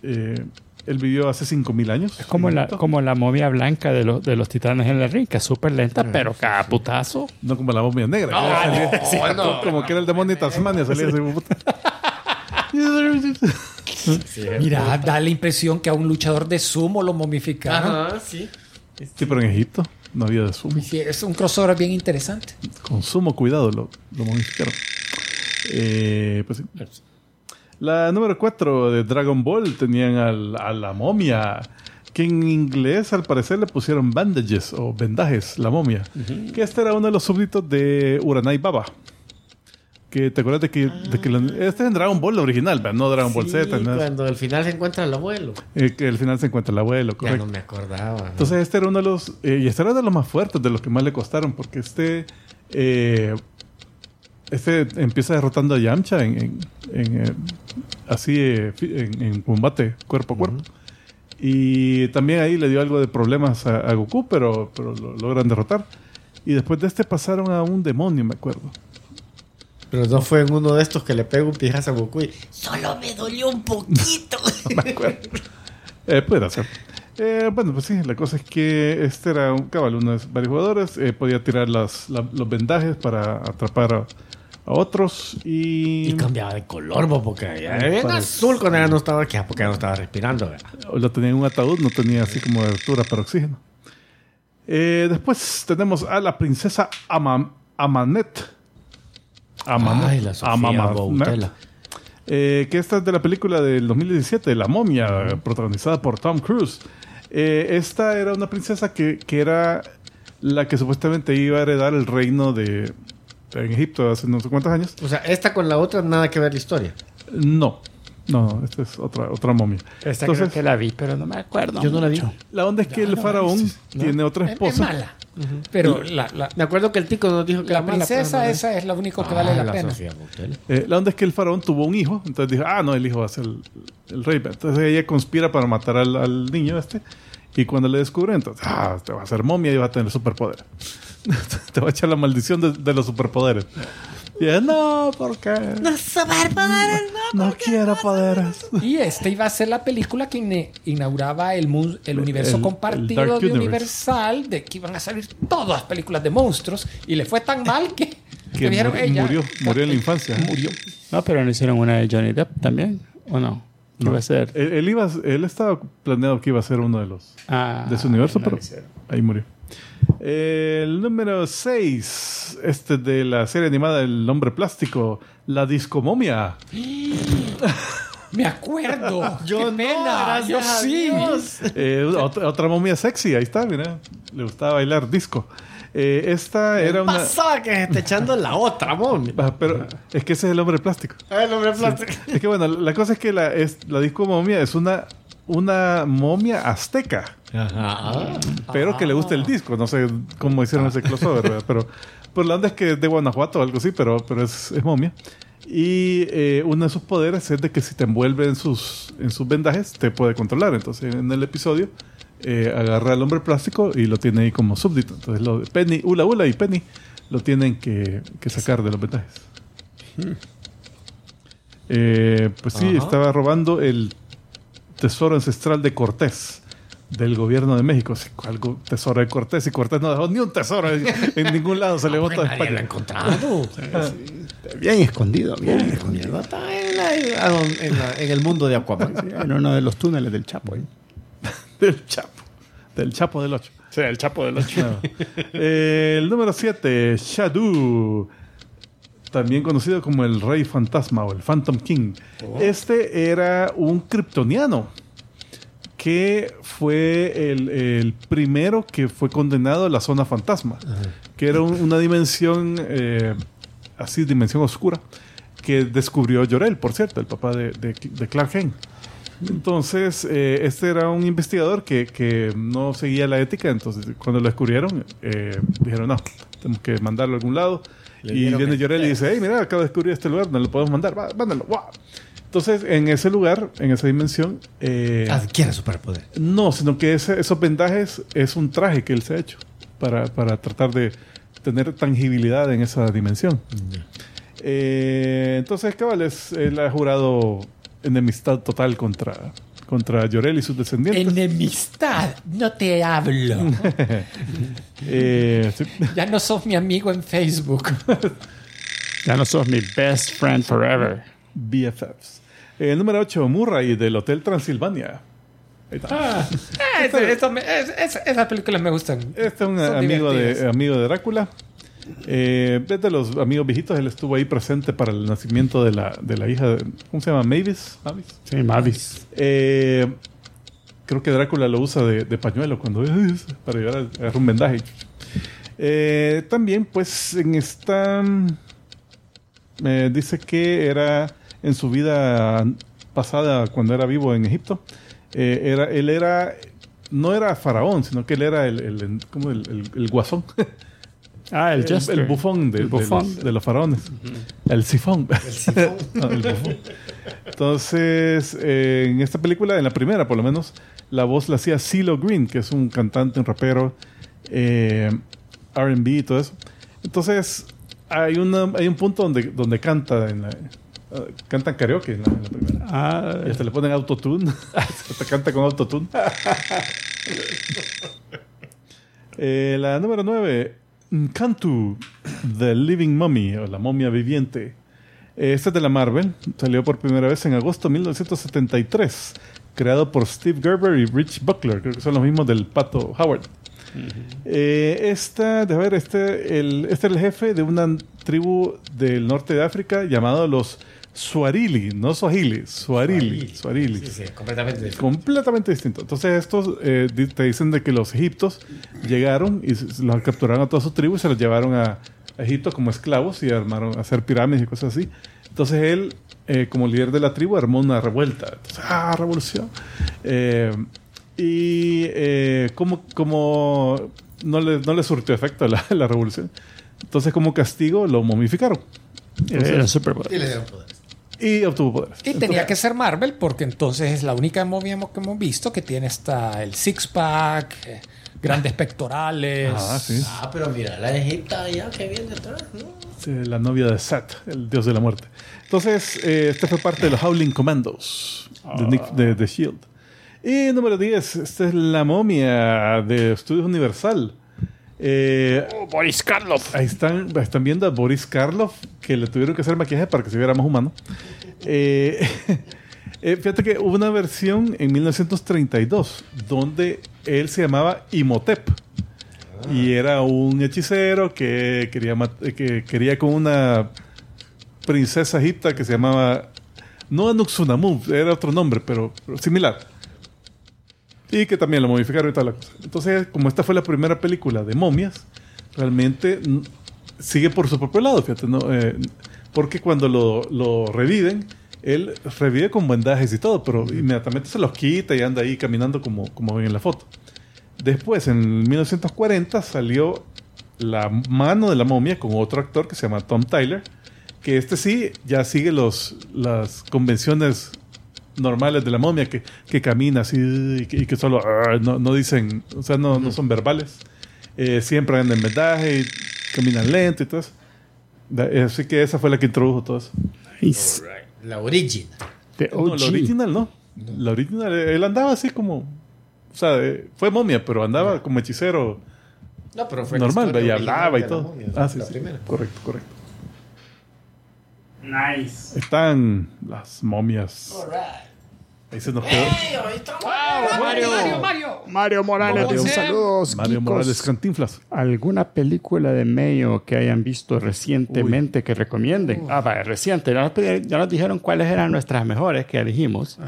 eh, él vivió hace 5.000 años. Es como la, como la momia blanca de los, de los titanes en el ring, que es súper lenta, pero cada putazo. No como la momia negra. que salía- no, como que era el demonio de Tasmania, salía puta. Mira, da la impresión que a un luchador de sumo lo momificaron. Ajá, sí. Sí, pero en Egipto no había de sumo. Sí, es un crossover bien interesante. Con sumo cuidado lo, lo modificaron. Eh, pues sí. La número 4 de Dragon Ball tenían al- a la momia, que en inglés al parecer le pusieron bandages o vendajes, la momia. Que este era uno de los súbditos de Uranai Baba. Que te acuerdas de que, de que lo- este es Dragon Ball original, ¿verdad? no Dragon Ball Sí, Z. nada. cuando al final se encuentra el abuelo. Eh, que al final se encuentra el abuelo, Ya correcto. no me acordaba. Entonces este era uno de los... eh, y este era de los más fuertes, de los que más le costaron, porque este... eh, este empieza derrotando a Yamcha en, en- en, eh, así eh, en, en combate cuerpo a cuerpo. Y también ahí le dio algo de problemas a, a Goku, pero, pero lo logran derrotar. Y después de este pasaron a un demonio, me acuerdo. Pero no fue en uno de estos que le pega un pijazo a Goku y solo me dolió un poquito. No me acuerdo. Eh, puede ser. Eh, bueno, pues sí, la cosa es que este era un cabal, uno de varios jugadores. eh, podía tirar las, la- los vendajes para atrapar a, a otros. Y, y cambiaba de color, bo, porque ya era azul cuando ya no estaba aquí, porque ya no estaba respirando. lo tenía en un ataúd, no tenía así como de altura para oxígeno. Eh, después tenemos a la princesa Ama- Amanet. Ay, la Sofía Amanet. Boutella. Eh, que esta es de la película del 2017, La momia, protagonizada por Tom Cruise. Eh, esta era una princesa que, que era la que supuestamente iba a heredar el reino de en Egipto hace no sé cuántos años. O sea, esta con la otra nada que ver la historia. No, no, esta es otra, otra momia. Esta Entonces, creo que la vi, pero no me acuerdo. Yo no la vi. la onda es que el faraón tiene otra Es, es esposa. mala. Pero la, la- Me acuerdo que el tico nos dijo que la mala, princesa, no- esa es lo único que Ah, vale la, pena. Eh, la onda es que el faraón tuvo un hijo, entonces dijo, ah, no, el hijo va a ser el, el rey. Entonces ella conspira para matar al, al niño este. Y cuando le descubren, entonces, ah, te va a hacer momia y va a tener superpoderes. te va a echar la maldición de, de los superpoderes. Y ella, no, ¿por qué? No, no quiero poderes. Y esta iba a ser la película que inauguraba el, mu- el universo el- el compartido Dark de Universe. Universal, de que iban a salir todas las películas de monstruos, y le fue tan mal que, que Que dijeron, mu- "Ey, ya". murió, murió en la infancia. Murió. No, pero no hicieron una de Johnny Depp también, ¿o no? ¿Qué No. va a ser? Él, él iba, él estaba planeado que iba a ser uno de los Ah, de su universo, no pero ahí murió. El número 6, este de la serie animada El Hombre Plástico, La Discomomia. Me acuerdo. Yo Qué no, pena. Yo sí. Eh, otra, otra momia sexy, ahí está, mira. Le gustaba bailar disco. Eh, esta era una. Pasaba que se está echando la otra, momia. Ah, Pero es que ese es el hombre plástico. Ah, el hombre plástico. Es que bueno, la cosa es que la, es, la disco momia es una, una momia azteca. Ajá. pero que le gusta el disco. No sé cómo hicieron ese crossover, ¿verdad? pero por la onda es que es de Guanajuato o algo así, pero, pero es, es momia. Y eh, uno de sus poderes es de que si te envuelve en sus, en sus vendajes, te puede controlar. Entonces, en el episodio, eh, agarra al hombre plástico y lo tiene ahí como súbdito. Entonces, lo, Penny, Ula Ula y Penny lo tienen que, que sacar de los vendajes. Eh, pues sí, Ajá. estaba robando el tesoro ancestral de Cortés del gobierno de México. Sí, ¿cuál go- tesoro de Cortés? Y Cortés no dejó ni un tesoro en, en ningún lado. Se le botó a Nadie lo ha España. encontrado. Bien escondido, bien escondido. está en, la- a don- en la- en el mundo de Aquaman. En uno de los túneles del Chapo. ¿eh? Del Chapo. Del Chapo del 8. Sí, el Chapo del 8. el número 7, Shadu. También conocido como el Rey Fantasma o el Phantom King. Este era un kryptoniano que fue el, el primero que fue condenado a la zona fantasma, que era un- una dimensión eh, así, dimensión oscura, que descubrió Jorel, por cierto, el papá de, de- de Clark Kent. Entonces, eh, este era un investigador que, que no seguía la ética, entonces cuando lo descubrieron, eh, dijeron, no, tenemos que mandarlo a algún lado. Le y viene el Llorel y dice, hey, mira, acabo de descubrir este lugar, no lo podemos mandar, va, mándalo, ¡guau! Entonces, en ese lugar, en esa dimensión, eh, Adquiere superpoder. no, sino que ese- esos vendajes es un traje que él se ha hecho para, para tratar de tener tangibilidad en esa dimensión. Eh, entonces, cabales, él ha jurado enemistad total contra, contra Llorel y sus descendientes. Enemistad, no te hablo. Eh, sí. Ya no sos mi amigo en Facebook. Ya no sos mi best friend forever. BFFs. El número 8, Murray, del Hotel Transilvania. Ahí está. Ah, ese- es- esas películas me gustan. Este es un Son amigo de, amigo de Drácula. Eh, es de los amigos viejitos, él estuvo ahí presente para el nacimiento de la, de la hija de... ¿Cómo se llama? Mavis. Mavis. Sí, Mavis. Eh, creo que Drácula lo usa de, de pañuelo cuando para llevar a agarrar un vendaje. Eh, también, pues, en esta eh, dice que era en su vida pasada cuando era vivo en Egipto. eh, era, él era no era faraón, sino que él era el, el, como el, el- el guasón, Ah, el el, Jester. el bufón, de, El de bufón. los, de los faraones, el sifón. No, el bufón. Entonces, eh, en esta película, en la primera por lo menos, la voz la hacía CeeLo Green, que es un cantante, un rapero, eh, RB y todo eso. Entonces, hay, una, hay un punto donde, donde canta, en la, cantan karaoke en la, en la primera. Ah, Y hasta le ponen autotune. hasta canta con autotune. Eh, la número 9, Cantu, The Living Mummy, o la momia viviente. Eh, Esta es de la Marvel. Salió por primera vez en agosto de 1973. Creado por Steve Gerber y Rich Buckler. Creo que son los mismos del Pato Howard. Eh, esta, de ver, este, el, este era el jefe de una tribu del norte de África llamado los Suarili, no Swahili, Suarili. Suarili. Sí, sí, completamente diferente. Completamente distinto. Entonces estos eh, te dicen de que los egiptos llegaron y los capturaron a toda su tribu y se los llevaron a, Egipto como esclavos y armaron a hacer pirámides y cosas así. Entonces él, eh, como líder de la tribu, armó una revuelta. Entonces, ah, revolución. Eh, y eh, como, como no, le, no le surtió efecto la, la revolución. Entonces como castigo lo momificaron. era. Y le dieron poder. Y obtuvo poderes. Y tenía que ser Marvel porque entonces es la única movie que hemos visto que tiene hasta el six-pack, eh, grandes pectorales. Ah, sí. Ah, pero mira, la de Egipto ya que viene detrás, ¿no? Sí, la novia de Set, el dios de la muerte. Entonces, eh, este fue parte de los Howling Commandos de, Nick- de, de Shield. Y número 10, esta es la momia de Estudios Universal. Eh, Boris Karloff. ahí están, están viendo a Boris Karloff, que le tuvieron que hacer maquillaje para que se viera más humano. Eh, eh, fíjate que hubo una versión en 1932 donde él se llamaba Imhotep. Y era un hechicero que quería, que quería con una princesa egipta que se llamaba. No Anuxunamun, era otro nombre, pero, pero similar. Y que también lo modificaron y tal la cosa. Entonces, como esta fue la primera película de momias, realmente sigue por su propio lado, fíjate, ¿no? Eh, porque cuando lo, lo reviven, él revive con vendajes y todo, pero inmediatamente se los quita y anda ahí caminando como, como ven en la foto. Después, en 1940, salió la mano de la momia con otro actor que se llama Tom Tyler, que este sí ya sigue los, las convenciones normales de la momia, que, que camina así y que, y que solo "Ah", no, no dicen, o sea, no, no son verbales. Eh, siempre andan en vendaje y caminan lento y todo eso. Da- Así que esa fue la que introdujo todo eso. Nice. La original. The No, la original no. La original, eh, él andaba así como. O sea, eh, fue momia, pero andaba como hechicero No, pero fue la normal, y hablaba y todo. momia, Ah, sí, la sí. primera. Correcto, correcto. Nice. Están las momias. Ahí se nos quedó. Mario, Mario, Mario. Mario Morales, Mario. un saludo. Mario Morales Cantinflas. ¿Alguna película de Mayo que hayan visto recientemente que recomienden? Ah, vaya, reciente. Ya nos, ya nos dijeron cuáles eran nuestras mejores que elegimos.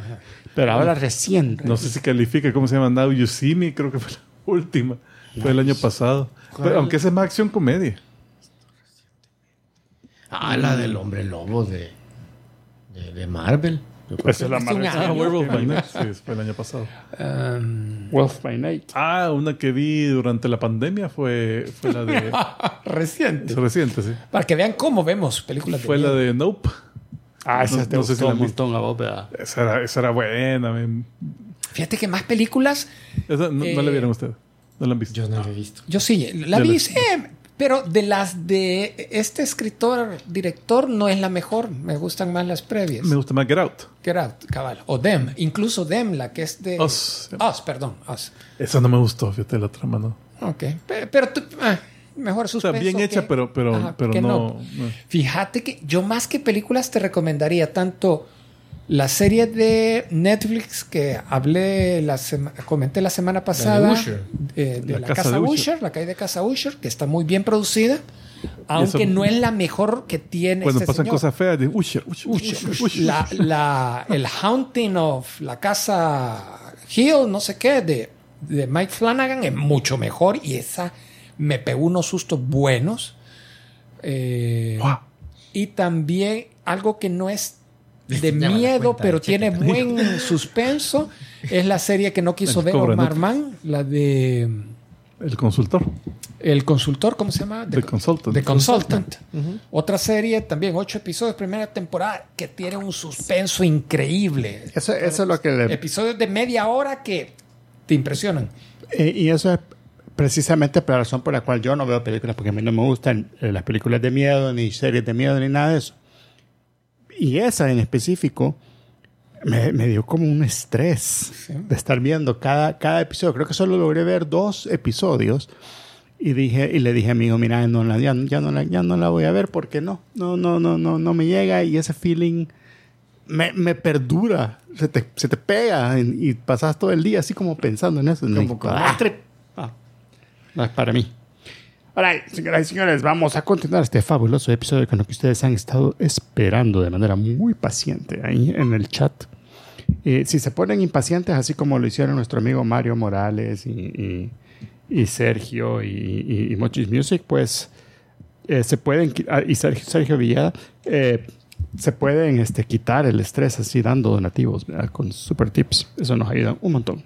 Pero ahora reciente. No sé si califica, ¿cómo se llama? Now You See Me, creo que fue la última. Fue el año pasado. Pero, aunque esa es más acción comedia. Ah, la del hombre lobo de, de, de Marvel. Esa es la reciente. Ah. Werewolf by Night. Sí, fue el año pasado. Um, Wolf by Night. Ah, una que vi durante la pandemia fue, fue la de... reciente. es reciente, sí. Para que vean cómo vemos películas de Fue la de Nope. Ah, esa No- te no sé si la un montón a vos. Esa era, esa era buena. men. Fíjate que más películas, Esa no, no Eh, la vieron ustedes. No la han visto. Yo no lo he visto. yo sí, la Yo vi, la- sí, pero de las de este escritor, director, no es la mejor. Me gustan más las previas. Me gusta más Get Out. Get Out, cabal. O Them, incluso Them, la que es de... Us. Us, perdón, Us. Esa no me gustó, fíjate la trama, ¿no? Ok, Pe- pero, tú- ah, mejor O sea, suspenso bien hecha, que- pero, pero, Ajá, pero no. no. Fíjate que yo más que películas te recomendaría tanto la serie de Netflix que hablé, la comenté la semana pasada, Usher. eh, de La la, casa casa, de Usher. Usher, la calle de casa Usher, que está muy bien producida, aunque eso- no es la mejor que tiene Cuando este pasan señor. cosas feas, de Usher, Usher, Usher, Usher. La, la- el Haunting of la casa Hill, no sé qué, de, de Mike Flanagan es mucho mejor y esa me pegó unos sustos buenos. Eh, Wow. y también algo que no es de miedo, cuenta, pero tiene buen suspenso, es la serie que no quiso ver Omar. Mann, la de El consultor. El Consultor, ¿cómo se llama? The Consultant. The Consultant. Otra serie, también ocho episodios, primera temporada, que tiene un suspenso increíble. Eso, eso es lo que le... Episodios de media hora que te impresionan. Eh, y eso es precisamente la razón por la cual yo no veo películas, porque a mí no me gustan eh, las películas de miedo, ni series de miedo, ni nada de eso. Y esa en específico me, me dio como un estrés de estar viendo cada, cada episodio. Creo que solo logré ver dos episodios. Y dije, y le dije a mi hijo, mira, no la, ya, ya no la, ya no la voy a ver porque no, no, no, no, no, no me llega y ese feeling me, me perdura, se te, se te pega y, y pasas todo el día así como pensando en eso. Como con Ah, trip. ah, no es para mí. Ahora, señoras y señores, vamos a continuar este fabuloso episodio con lo que ustedes han estado esperando de manera muy paciente ahí en el chat. Eh, si se ponen impacientes, así como lo hicieron nuestro amigo Mario Morales y, y- y Sergio y, y, Mochis Music, pues eh, se pueden, ah, y Sergio, Sergio Villada, eh, se pueden este, quitar el estrés así dando donativos ¿verdad? con super tips. Eso nos ayuda un montón.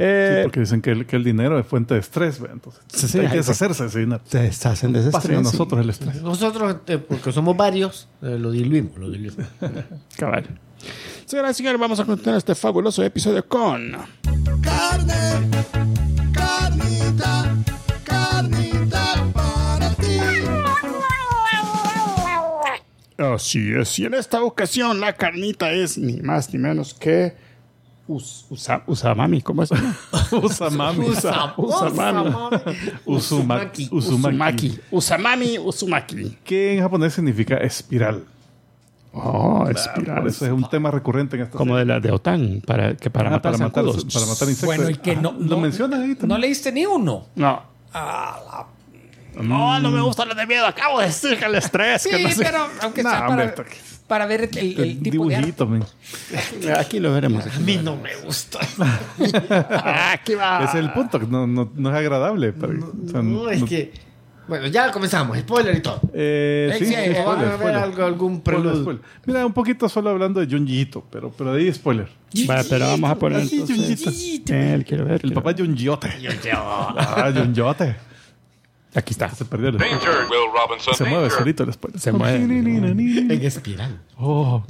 Eh, Sí, porque dicen que el, que el dinero es fuente de estrés, ¿ve? entonces Sí, sí, hay que deshacerse de ese dinero. se deshacen de ese a estrés nosotros el estrés. Nosotros, eh, porque somos varios, eh, lo diluimos, lo diluimos. Cabal. Señoras y señores, vamos a continuar este fabuloso episodio con. Carne, carnita, carnita para ti. Así es. Y en esta ocasión la carnita es ni más ni menos que. Us- usa- usamami, ¿cómo es? Usamami. Usa- usamami. Uzumaki. Uzumaki. Uzumaki. Usamami, Uzumaki. Que en japonés significa espiral. Oh, espiral. eso es un tema recurrente en esta Como de la de OTAN, para, que para Ah, matar para matar, para matar insectos. Bueno, y que no, Ah, Lo no- mencionan ahí también. No leíste ni uno. No. Ah, No, no me gusta lo de miedo. Acabo de decir que el estrés. Sí, que no sé- pero aunque sea para, para ver el, el- el tipo de arte. dibujito. Aquí lo veremos. A mí no me gusta. Aquí va. Es el punto, no, no, no es agradable. pero- o sea, No, es no- que. Bueno, ya comenzamos. Spoiler y todo. Eh, Eh, sí, van a ver spoiler. algo- algún Spoiler, preludio. spoiler. Mira, un poquito solo hablando de Junjiito, pero, pero de ahí spoiler. Vale, pero vamos a poner Así, entonces. Junjito. Él quiero ver. El quiero papá ver. Junjiote. Ah, Junjiote. Aquí está. Se perdió el Danger, Will Robinson. Se mueve danger. solito el spoiler. Se mueve. En espiral. Oh.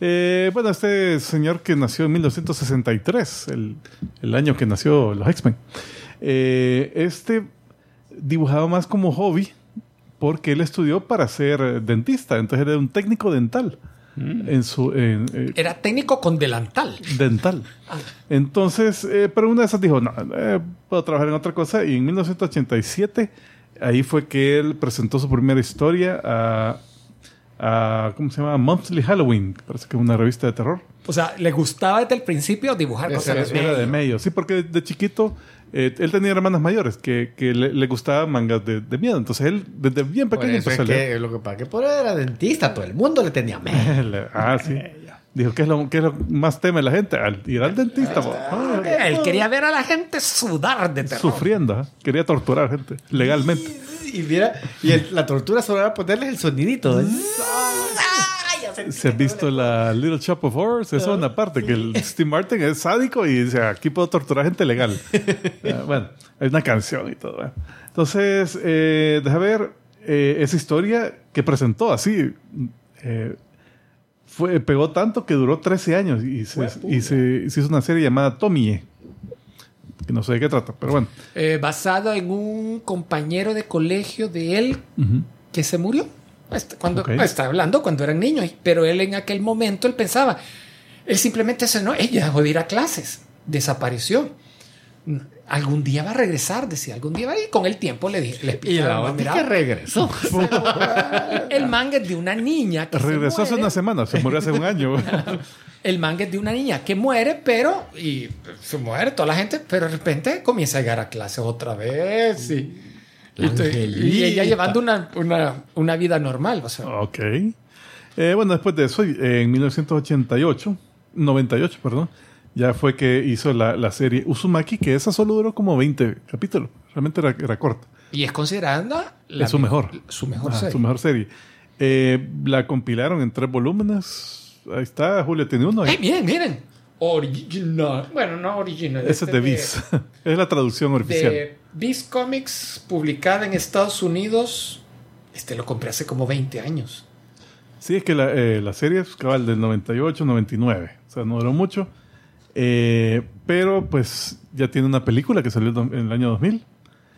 Eh, bueno, este señor que nació en 1963, el, el año que nació los X-Men, eh, este dibujaba más como hobby porque él estudió para ser dentista, entonces era un técnico dental. En su en, eh, Era técnico con delantal. dental. Entonces, eh, pero una de esas dijo, no, eh, puedo trabajar en otra cosa. Y en 1987, ahí fue que él presentó su primera historia a, a ¿cómo se llama? Monthly Halloween, parece que es una revista de terror. O sea, le gustaba desde el principio dibujar cosas. era- Era de medio, sí, porque de chiquito eh, él tenía hermanas mayores que, que le, le gustaban mangas de, de miedo. Entonces él, desde bien Por pequeño, es empezó a leer. que lo que pasa que por él era dentista, todo el mundo le tenía miedo. Ah, sí. Dijo, ¿qué es, lo, qué es lo más teme la gente? Al ir al dentista. Ah, Él quería ver a la gente sudar de terror. sufriendo. ¿ah? Quería torturar gente legalmente. Y mira, y el- la tortura solo era ponerles el sonidito. ¿eh? Sentí ¿Se que visto la Little Shop of Horrors? Esa es una parte, que el Steve Martin es sádico y dice, aquí puedo torturar gente legal. Ah, bueno, hay una canción y todo. bueno. Entonces, eh, deja ver, eh, esa historia que presentó así, eh, fue, pegó tanto que duró 13 años y se, y se- se hizo una serie llamada Tomie. Que no sé de qué trata, pero bueno. Eh, basado en un compañero de colegio de él que se murió. Está- Cuando, Ok. Está hablando cuando eran niños, pero él en aquel momento él pensaba, él simplemente se no, ella dejó de ir a clases, desapareció. Algún día va a regresar, decía, algún día va a ir. Con el tiempo le dije, le Y la otra "Mira, que regresó. el manga es de una niña que se Regresó hace una semana, se murió hace un año. El manga es de una niña que muere, pero y se muere toda la gente, pero de repente comienza a llegar a clase otra vez y, y, y ella llevando una, una, una vida normal. O sea, Ok. Eh, bueno, después de eso, en 1988, 98, perdón, ya fue que hizo la, la serie Uzumaki, que esa solo duró como 20 capítulos. Realmente era, era corta. Y es considerada la es su mejor. Su mejor Ah, serie. Su mejor serie. Eh, la compilaron en tres volúmenes. Ahí está, Julio tiene uno. ¡Eh, miren, miren! Original. Bueno, no original. Ese es este de Viz. es la traducción oficial. De Viz Comics, publicada en Estados Unidos. Este lo compré hace como 20 años. Sí, es que la, eh, la serie es cabal del 98, 99. O sea, no duró mucho. Eh, pero pues ya tiene una película que salió en el año 2000.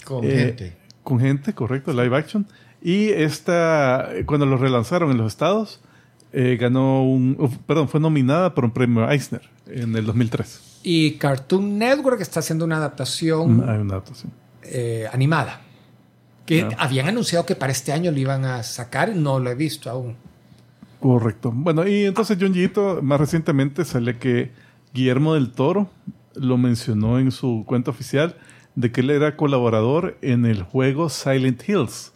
Con Eh, gente. Con gente, correcto, live action. Y esta, cuando lo relanzaron en los estados, eh, ganó un, uf, perdón, fue nominada por un premio Eisner en el 2003. Y Cartoon Network está haciendo una adaptación Hay una adaptación. eh, animada. Que Ah. habían anunciado que para este año lo iban a sacar, no lo he visto aún. Correcto. Bueno, y entonces Junji Ito, más recientemente sale que Guillermo del Toro lo mencionó en su cuenta oficial de que él era colaborador en el juego Silent Hills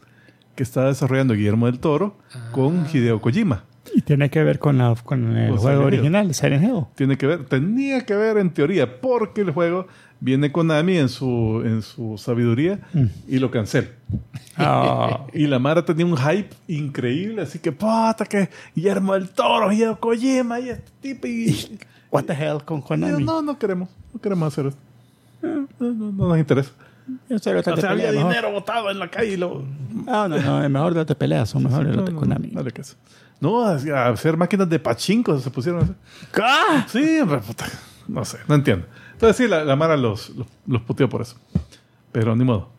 que está desarrollando Guillermo del Toro con Hideo Kojima. Y tiene que ver con, la, con el Con juego Silent Hill. original, Silent Hill. Tiene que ver, tenía que ver en teoría, porque el juego viene Konami en su, en su sabiduría y lo cancela. Ah, Y la Mara tenía un hype increíble, así que puta que Guillermo del Toro, Hideo Kojima y este tipo y... what the hell con Konami. no, no queremos, no queremos hacer esto. Eh, No, no, no nos interesa. Yo sé, O sea, había peleas, mejor. dinero botado en la calle y lo... Ah, no, no, es mejor de te peleas, son mejores No, los de no, Konami. dale caso. No, a hacer máquinas de pachinko se pusieron a hacer. ¡Ah! Sí, puta, no sé, no entiendo. Entonces sí, la, la Mara los, los, los puteó por eso. Pero ni modo.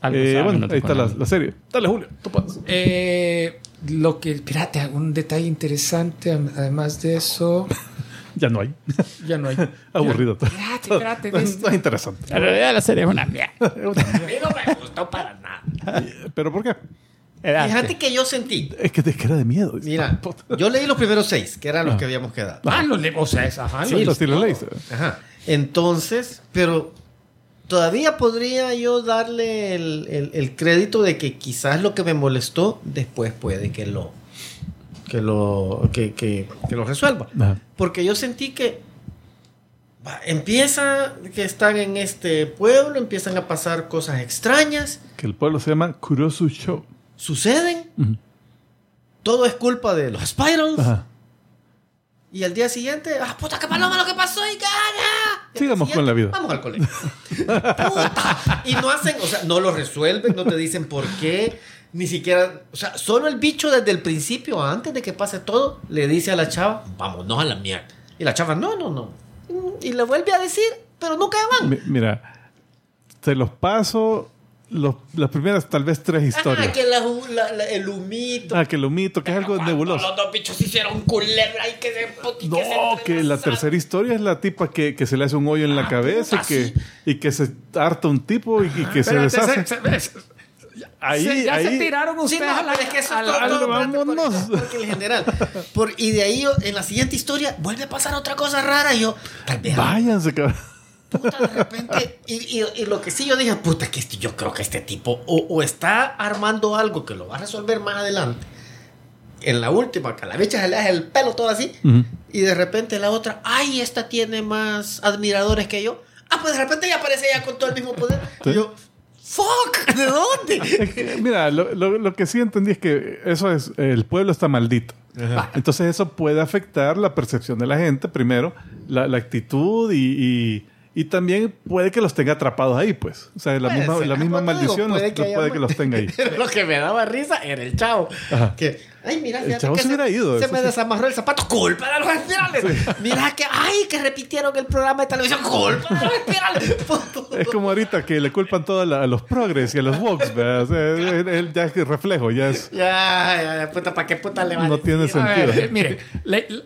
Algo Eh, bueno, ahí está la, la serie. Dale, Julio, tú puedes. Eh, lo que, espérate, un detalle interesante, además de eso, Ya no hay. ya no hay. Aburrido. Espérate, espérate, No, no es interesante. En realidad la serie es una mierda. A mí no me gustó para nada. ¿Pero por qué? Era Fíjate que yo sentí. Es que te queda de miedo. Mira, yo leí los primeros seis, que eran los que habíamos quedado. Ah, lo le- o sea, es, ajá, Sí, lo- los tiros leíste. Ajá. Entonces, pero todavía podría yo darle el, el- el crédito de que quizás lo que me molestó después puede que lo que lo que, que- que lo resuelva. Ajá. Porque yo sentí que empieza que están en este pueblo, empiezan a pasar cosas extrañas, Que el pueblo se llama Kurosu Show. suceden, Ujú. todo es culpa de los Spirals. Ajá. Y al día siguiente, ¡ah, puta, qué paloma lo que pasó y gana! Y Sigamos con la vida. Vamos al colegio. Puta. Y no hacen, o sea, no lo resuelven, no te dicen por qué, ni siquiera, o sea, solo el bicho desde el principio, antes de que pase todo, le dice a la chava, vámonos a la mierda. Y la chava, no, no, no. Y le vuelve a decir, pero nunca van. Mi- Mira, te los paso los, las primeras tal vez tres historias. Ah, que la hu- la- la- el humito. Ah, que lo mito, que es algo nebuloso. Los dos bichos hicieron culebra y que se No, que la tercera historia es la tipa que, que se le hace un hoyo en la cabeza y que, sí. y que se harta un tipo y, y que se deshace. se- se- ahí, se- ya ahí, se tiraron Sí, ustedes no, a la, es que eso a la- todo, la- espérate, porque- vámonos. en general. Por, y de ahí, yo, en la siguiente historia, vuelve a pasar otra cosa rara. Y yo, tal vez, váyanse, cabrón. puta, de repente. Y, y- y lo que sí yo dije, puta, que este- yo creo que este tipo o, o está armando algo que lo va a resolver más adelante. En la última, que a la bicha se le hace el pelo todo así. Ujú. Y de repente la otra, ay, esta tiene más admiradores que yo. Ah, pues de repente ya aparece ya con todo el mismo poder. Sí. Y yo, fuck, ¿de dónde? Mira, lo, lo- lo que sí entendí es que eso es, el pueblo está maldito. Va. Entonces eso puede afectar la percepción de la gente, primero, la, la actitud y, y- y también puede que los tenga atrapados ahí, pues. O sea, la Puede misma, la misma te digo, maldición los- puede que puede, que los tenga ahí. Pero lo que me daba risa era el chavo. Ajá. Que, ay, mira, El fíjate chavo que se hubiera ido, Se eso me sí. desamarró el zapato. Culpa de los espirales. Mira que, ay, que repitieron el programa de televisión. Culpa de los espirales. Es como ahorita que le culpan todo a, los progres y a los Vox, ¿verdad? O sea, ya es reflejo, ya es... ya, ya, ya, puta, ¿para qué puta le va No tiene A sentido. ver, mire, el-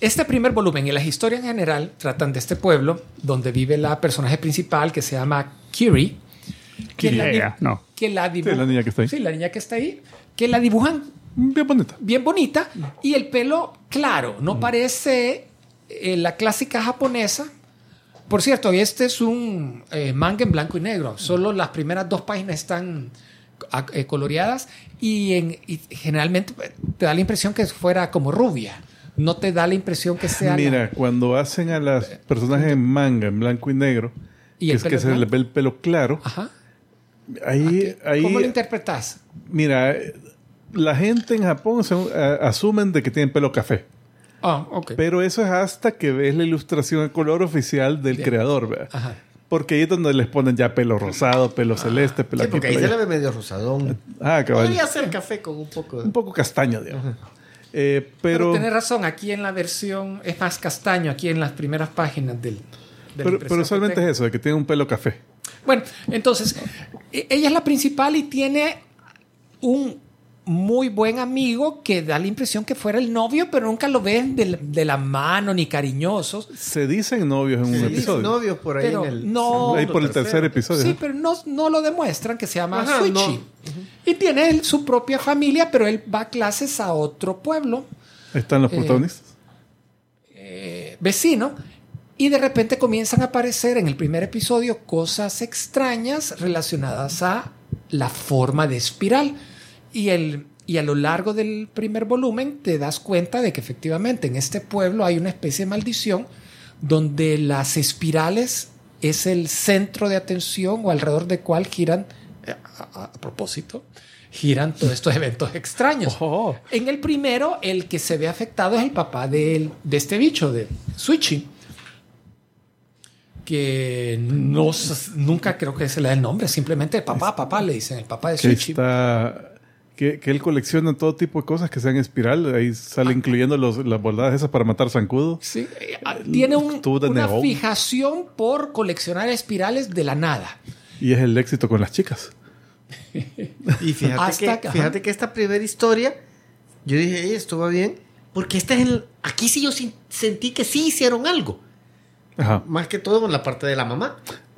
este primer volumen y las historias en general tratan de este pueblo donde vive la personaje principal que se llama Kiri. Que la, no. que la Sí, la niña que está ahí. Sí, la niña que está ahí. Que la dibujan Bien bonita. bien bonita y el pelo claro, no parece eh, la clásica japonesa. Por cierto, este es un eh, manga en blanco y negro. Solo las primeras dos páginas están eh, coloreadas y, en, y generalmente te da la impresión que fuera como rubia. No te da la impresión que sea. la- Mira, cuando hacen a las personajes en manga, en blanco y negro, ¿Y que es que se les ve el pelo claro, Ajá. Ahí, ahí ¿Cómo lo interpretas? mira, la gente en Japón se, a- asumen de que tienen pelo café. Ah, ok. Pero eso es hasta que ves la ilustración a color oficial del Bien. creador, ¿verdad? Ajá. Porque ahí es donde les ponen ya pelo rosado, pelo celeste, pelo Sí, aquí, porque ahí se le ve medio rosadón. Ah, cabal. Podría ser café con un poco de... Un poco castaño, digamos. Eh, Pero, pero, tenés razón, aquí en la versión es más castaño, aquí en las primeras páginas del. de la pero, pero tengo. es eso, de que tiene un pelo café. Bueno, entonces, e- ella es la principal y tiene un muy buen amigo que da la impresión que fuera el novio, pero nunca lo ven de, la- de la mano ni cariñosos. Se dicen novios en un Sí, episodio. novios por ahí Pero en el... no- Ahí por el tercer episodio. Sí, pero no, no lo demuestran que se llama Ajá, Suichi. no. Y tiene él su propia familia, pero él va a clases a otro pueblo están los Eh, protagonistas. eh, vecino. Y de repente comienzan a aparecer en el primer episodio cosas extrañas relacionadas a la forma de espiral. Y, el, y a lo largo del primer volumen te das cuenta de que efectivamente en este pueblo hay una especie de maldición donde las espirales es el centro de atención o alrededor de cual giran, eh, a, a- a propósito, giran todos estos eventos extraños. Oh. En el primero, el que se ve afectado es el papá del- de este bicho, de Suichi. Que no, nunca creo que se le dé el nombre, simplemente papá, papá le dicen, el papá de que Suichi. está que, que él colecciona todo tipo de cosas que sean espiral ahí Ah. sale incluyendo los, las bordades esas para matar zancudos Sí, ah, tiene un- una fijación por coleccionar espirales de la nada. y es el éxito con las chicas Y fíjate, Hasta que, que- fíjate que esta primera historia, yo dije, "Ey, esto va bien. Porque esta es el, aquí sí yo sentí que sí hicieron algo. Ajá. Más que todo en la parte de la mamá.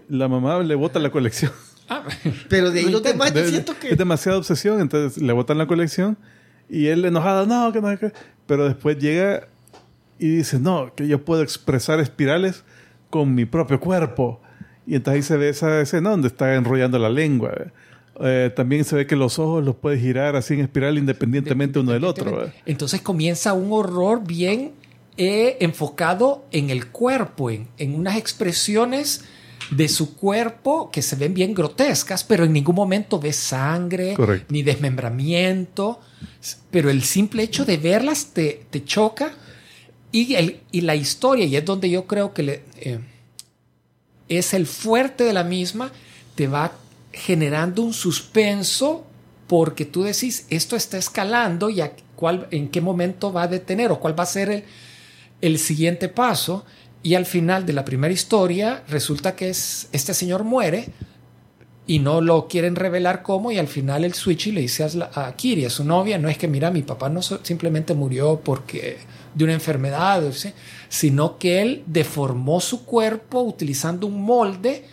la mamá le bota la colección Ah, Pero de ahí Lo los demás yo siento que... es demasiada obsesión entonces le botan la colección y él enojado no que no que-". pero después llega y dice no que yo puedo expresar espirales con mi propio cuerpo y entonces ahí se ve esa escena donde está enrollando la lengua Eh, también se ve que los ojos los puede girar así en espiral independientemente uno del otro ¿verdad? Entonces comienza un horror bien eh, enfocado en el cuerpo, en, en unas expresiones de su cuerpo que se ven bien grotescas, pero en ningún momento ves sangre Correcto. ni desmembramiento, pero el simple hecho de verlas te, te choca y, el, y la historia, y es donde yo creo que le, eh, es el fuerte de la misma, te va generando un suspenso porque tú decís, esto está escalando y a cuál, en qué momento va a detener o cuál va a ser el, el siguiente paso. Y al final de la primera historia resulta que es, este señor muere y no lo quieren revelar cómo y al final el Switchy le dice a, Kiri, a su novia, no es que mira, mi papá no simplemente murió porque de una enfermedad, ¿sí? sino que él deformó su cuerpo utilizando un molde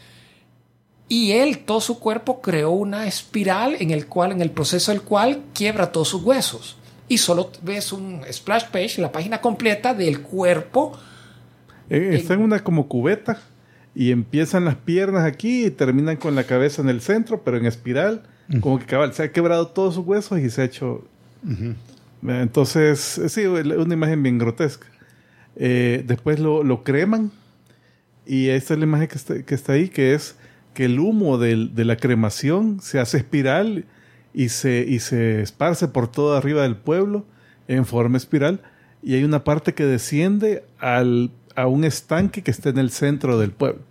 y él, todo su cuerpo, creó una espiral en el cual, en el proceso del cual quiebra todos sus huesos. Y solo ves un splash page, la página completa del cuerpo. Eh, está en una como cubeta y empiezan las piernas aquí y terminan con la cabeza en el centro, pero en espiral, como que cabal, se ha quebrado todos sus huesos y se ha hecho... Eh, Entonces, eh, sí, una imagen bien grotesca. Eh, después lo, lo creman y esta es la imagen que está, que está ahí, que es que el humo del- de la cremación se hace espiral y se, y se esparce por todo arriba del pueblo, en forma espiral y hay una parte que desciende al, a un estanque que está en el centro del pueblo,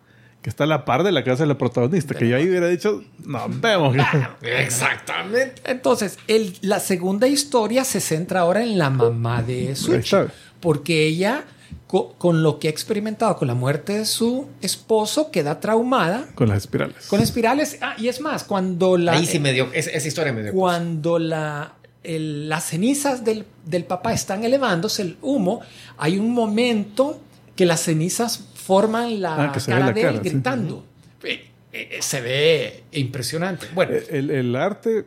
que está a la par de la casa de la protagonista, que yo ahí hubiera dicho, no, vemos. Exactamente. Entonces, el- la segunda historia se centra ahora en la mamá de está. Porque ella, co- con lo que ha experimentado con la muerte de su esposo, queda traumada Con las espirales. con espirales. Ah, y es más, cuando la. Ahí sí me dio, esa, esa historia me dio. Cuando la, el- las cenizas del, del papá están elevándose, el humo, hay un momento que las cenizas forman la Ah, cara la de él cara, sí. gritando. Eh, eh, se ve impresionante. Bueno, Eh, El, el arte,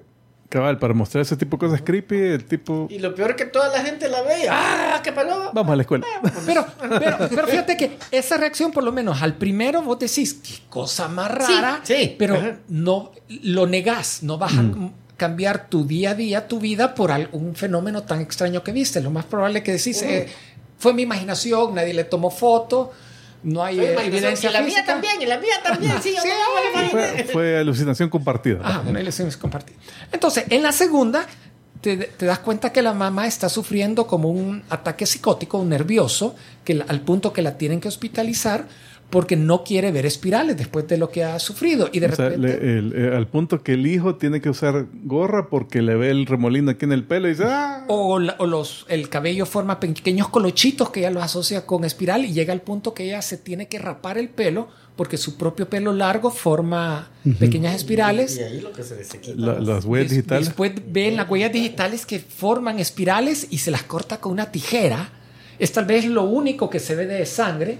cabal, para mostrar ese tipo de cosas creepy, el tipo... Y lo peor es que toda la gente la ve. ¡Ah, qué paloma! Vamos a la escuela. pero, pero, pero fíjate que esa reacción, por lo menos al primero, vos decís, qué cosa más rara, Sí, sí. pero Ajá. no lo negás, no vas a cambiar tu día a día, tu vida, por algún fenómeno tan extraño que viste. Lo más probable es que decís, eh, fue mi imaginación, nadie le tomó foto, no hay eh, evidencia y la mía también, y la mía también. Sí, yo Sí. no me lo Fue, fue alucinación compartida. Ah, una es compartida. Entonces, en la segunda, te, te das cuenta que la mamá está sufriendo como un ataque psicótico, un nervioso, que la- al punto que la tienen que hospitalizar porque no quiere ver espirales después de lo que ha sufrido. Y de O sea, repente... le- el- eh, al punto que el hijo tiene que usar gorra porque le ve el remolino aquí en el pelo y dice, ¡ah! O, la- o los, el cabello forma pequeños colochitos que ella los asocia con espiral y llega al punto que ella se tiene que rapar el pelo porque su propio pelo largo forma pequeñas espirales. Y ahí lo que se les quita. La- las huellas Des- digitales. Después ven las huellas digitales que forman espirales y se las corta con una tijera. Es tal vez lo único que se ve de sangre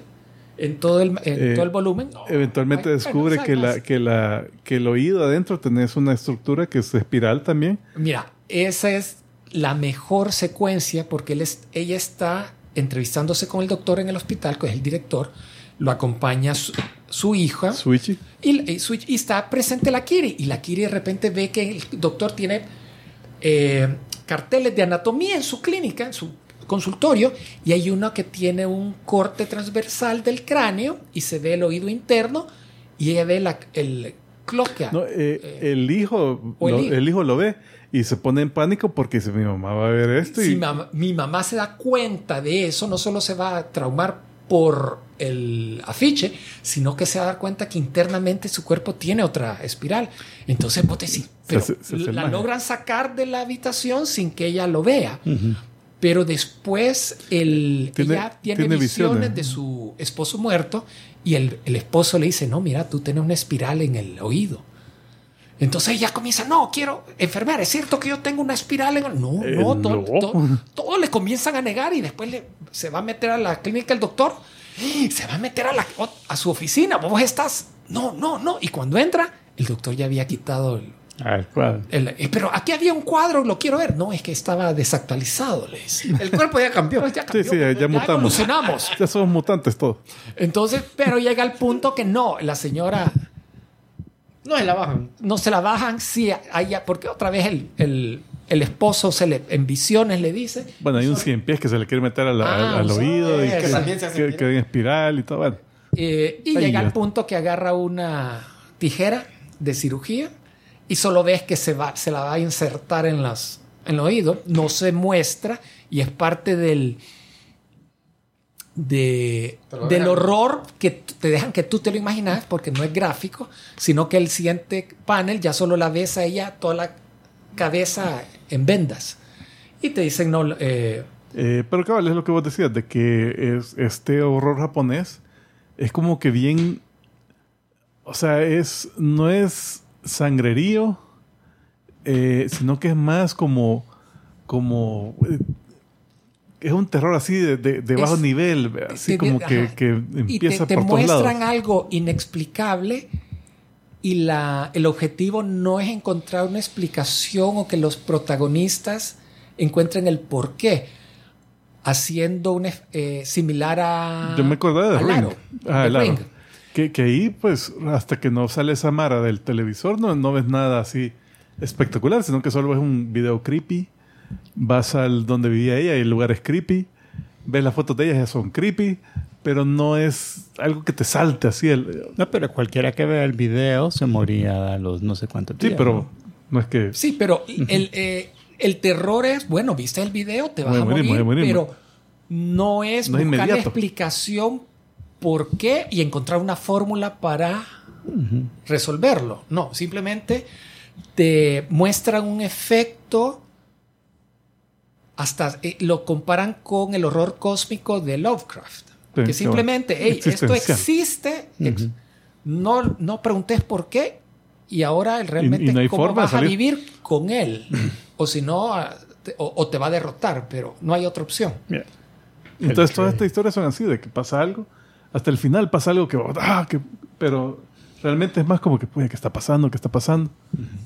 en todo el, en Eh, todo el volumen. Eventualmente Ay, descubre bueno, que, la, que, la, que el oído adentro tenés una estructura que es espiral también. Mira, esa es la mejor secuencia porque él es- ella está entrevistándose con el doctor en el hospital, que es el director, lo acompaña su, su hija Switchy. y, y su- y está presente la Kiri y la Kiri de repente ve que el doctor tiene eh, carteles de anatomía en su clínica, en su consultorio, y hay uno que tiene un corte transversal del cráneo y se ve el oído interno y ella ve la, el cloquea. No, eh, el hijo el lo, hijo. el hijo lo ve y se pone en pánico porque dice, mi mamá va a ver esto. Si y, mi mamá se da cuenta de eso, no solo se va a traumar por el afiche, sino que se va a dar cuenta que internamente su cuerpo tiene otra espiral. Entonces, vos decís, pero se- se hace la magia. logran sacar de la habitación sin que ella lo vea. Pero después el, Tiene- ella tiene, tiene visiones, visiones. de su esposo muerto y el, el esposo le dice, no, mira, tú tienes una espiral en el oído. Entonces ella comienza, no, quiero, enfermera, ¿es cierto que yo tengo una espiral en el... No, Eh, no, todo, todo- le comienzan a negar y después le- se va a meter a la clínica el doctor, se va a meter a, la, a su oficina, vos estás... No, no, no. Y cuando entra, el doctor ya había quitado el... Al cuadro. el- eh, pero aquí había un cuadro, lo quiero ver. No, es que estaba desactualizado, le decía. El cuerpo ya cambió. Ya cambió, sí, ya, ya mutamos. evolucionamos. Ya somos mutantes todos. Entonces, pero llega al punto que no, la señora No, se la bajan. no se la bajan, sí, hay- porque otra vez el, el- el esposo se le, en visiones le dice, Bueno, hay un cien pies que se le quiere meter a la- Ah, al, al sí, oído y que que, también se hace que- que en espiral y todo. Bueno, eh, y Ay, llega ya. al punto que agarra una tijera de cirugía y solo ves que se, va, se la va a insertar en, las, en el oído, no se muestra y es parte del, de, del horror que te dejan que tú te lo imaginas porque no es gráfico, sino que el siguiente panel ya solo la ves a ella toda la cabeza en vendas. Y te dicen no eh, Eh, pero cabal, es lo que vos decías, de que es, este horror japonés es como que bien... O sea, es no es sangrerío, eh, sino que es más como... como eh, es un terror así de, de- de bajo Es- nivel, así te- como que, que y te, empieza te por todos muestran lados. algo inexplicable y la, el objetivo no es encontrar una explicación o que los protagonistas encuentren el por qué, haciendo un eh, similar a... Yo me acordaba de Ring. Ah, de. Ring. Que, que ahí, pues, hasta que no sale esa mara del televisor, no, no ves nada así espectacular, sino que solo ves un video creepy. Vas al donde vivía ella y el lugar es creepy. Ves las fotos de ella, ya son creepy, pero no es algo que te salte así. El, No, pero cualquiera que vea el video se moría a los no sé cuántos sí, días. pero ¿no? no es que. Sí, pero el, eh, El terror es, bueno, viste el video, te vas a morir, pero no es No es buscar la inmediato. explicación por qué y encontrar una fórmula para resolverlo. No, simplemente te muestran un efecto hasta eh, lo comparan con el horror cósmico de Lovecraft. Sí, que simplemente, hey, esto existe, ex- no, no preguntes por qué y ahora realmente y no hay cómo forma vas a vivir con él. o si no, te- o, o te va a derrotar, pero no hay otra opción. Entonces todas estas historias son así, de que pasa algo, hasta el final pasa algo que, ah, que pero realmente es más como que, pues, ¿qué está pasando? ¿Qué está pasando?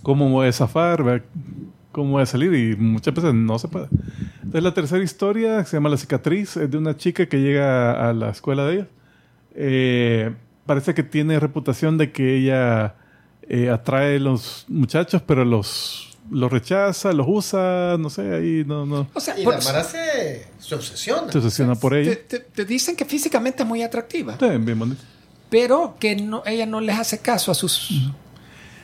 ¿Cómo voy a zafar? ¿Cómo voy a salir? Y muchas veces no se puede. Entonces la tercera historia se llama La cicatriz, es de una chica que llega a la escuela de ella. Eh, parece que tiene reputación de que ella eh, atrae a los muchachos, pero los, los rechaza, los usa, no sé, ahí no, no. O sea, Y por- la Mara se, se obsesiona. Se obsesiona por te, ella. te- te dicen que físicamente es muy atractiva, Sí, bien bonito. pero que no, ella no les hace caso a sus...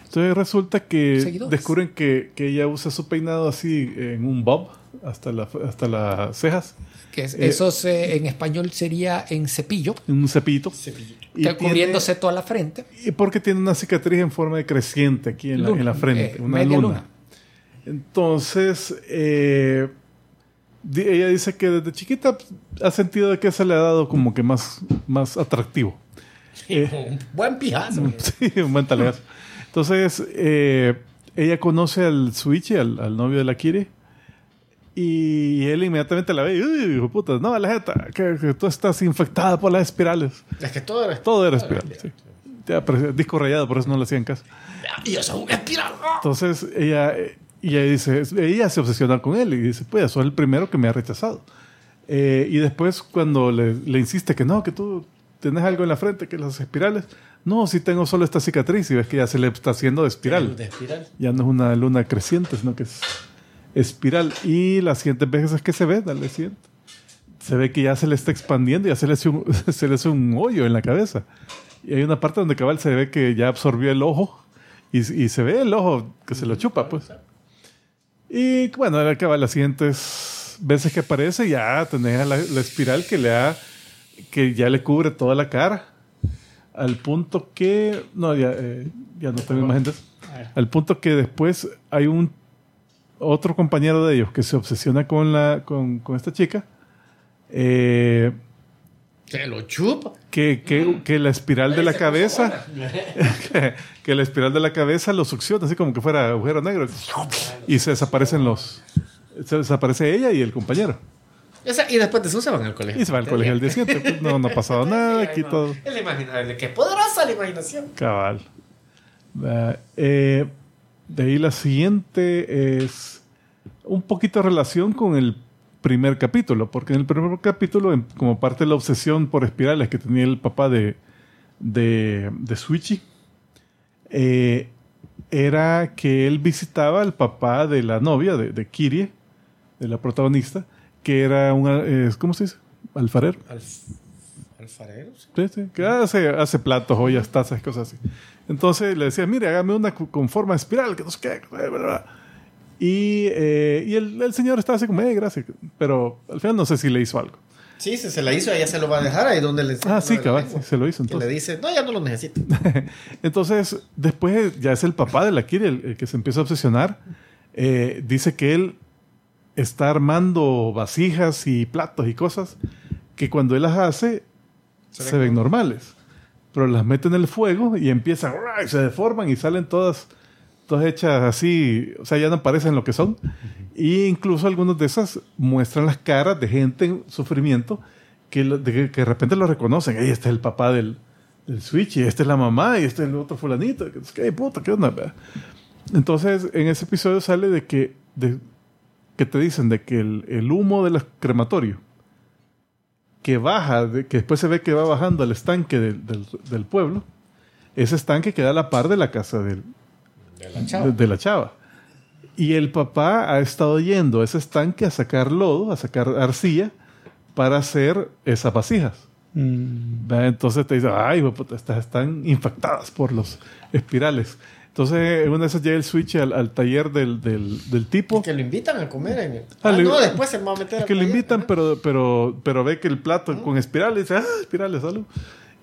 Entonces resulta que Seguidores. descubren que, que ella usa su peinado así en un bob hasta, la, hasta las cejas, Que es- Eh, eso se- en español sería en cepillo, en un cepillito. Y que tiene- cubriéndose toda la frente. y porque tiene una cicatriz en forma de creciente aquí en, la, Luna, en la frente, eh, una media luna. luna. Entonces, eh, ella dice que desde chiquita ha sentido que se le ha dado como que más, más atractivo. Un buen pijazo. Sí, un buen talegazo. Entonces, eh, ella conoce al Switch, al, al novio de la Kiri, y él inmediatamente la ve, uy, hijo puta, no, la jeta, que, que tú estás infectada por las espirales. Es que todo era... Todo era espiral, sí. Ya, disco rayado, por eso no le hacían caso. Y eso es un espiral. Entonces, ella, eh, y ella dice, ella se obsesiona con él y dice, pues, soy el primero que me ha rechazado. Eh, y después, cuando le, le insiste que no, que tú tienes algo en la frente, que las espirales, no, si tengo solo esta cicatriz y ves que ya se le está haciendo de espiral. De espiral. Ya no es una luna creciente, sino que es espiral. Y las siguientes veces que se ve, dale siguiente, se ve que ya se le está expandiendo y ya se le hace un, se le hace un hoyo en la cabeza. Y hay una parte donde cabal se ve que ya absorbió el ojo y, y se ve el ojo que se lo chupa, pues. Y bueno, al cabal las siguientes veces que aparece ya tenés la, la espiral que le ha, que ya le cubre toda la cara. Al punto que, no, ya, eh, ya no tengo imágenes. Al punto que después hay un otro compañero de ellos que se obsesiona con, la, con, con esta chica. eh, Se lo chupa. que, que, que la espiral de la cabeza. que, que la espiral de la cabeza lo succiona así como que fuera agujero negro. Y se desaparecen los se desaparece ella y el compañero. O sea, y después de eso se van al colegio. y se va al colegio al día siguiente. Pues, no, no ha pasado nada aquí todo. Es la imaginación. Qué poderosa la imaginación. cabal. Eh, de ahí la siguiente es un poquito de relación con el primer capítulo, porque en el primer capítulo, como parte de la obsesión por espirales que tenía el papá de, de, de Switchy, eh, era que él visitaba al papá de la novia, de, de Kirie, de la protagonista, que era un, eh, ¿cómo se dice? Alfarero. Alf- Alfareros. Sí, sí, que hace, hace platos, ollas, tazas, cosas así. Entonces le decía, mire, hágame una con forma espiral, que no sé qué. bla, bla, bla". Y, eh, y el, el señor estaba así como, eh, gracias. Pero al final no sé si le hizo algo. Sí, si se la hizo, ella se lo va a dejar ahí donde le Ah, sí, cabal, sí, se lo hizo Que le entonces. dice, no, ya no lo necesito. Entonces, después ya es el papá de la Kiri el, el que se empieza a obsesionar. Eh, dice que él está armando vasijas y platos y cosas que cuando él las hace se, ven normales. Pero las mete en el fuego y empiezan, y se deforman y salen todas, todas hechas así, o sea, ya no parecen lo que son. Y incluso algunas de esas muestran las caras de gente en sufrimiento que, de, que- de repente lo reconocen. Ey, este es el papá del, del Switch y esta es la mamá y este es el otro fulanito. ¿Qué puta? ¿Qué onda? Entonces, en ese episodio sale de que, de, que te dicen de que el, el humo del crematorio que baja, de- que después se ve que va bajando al estanque del, del- del pueblo, ese estanque queda a la par de la casa del, de, de la chava. Y el papá ha estado yendo a ese estanque a sacar lodo, a sacar arcilla, para hacer esas vasijas. ¿Verdad? Entonces te dice, ay, de estas están infectadas por los espirales. Entonces, en una de esas llega el switch al, al taller del, del, del tipo. Que lo invitan a comer. En el... Ah, Ah, le- no, después se va a meter Es que lo taller. invitan, pero, pero, pero ve que el plato con espirales, dice, ah, espirales, salud.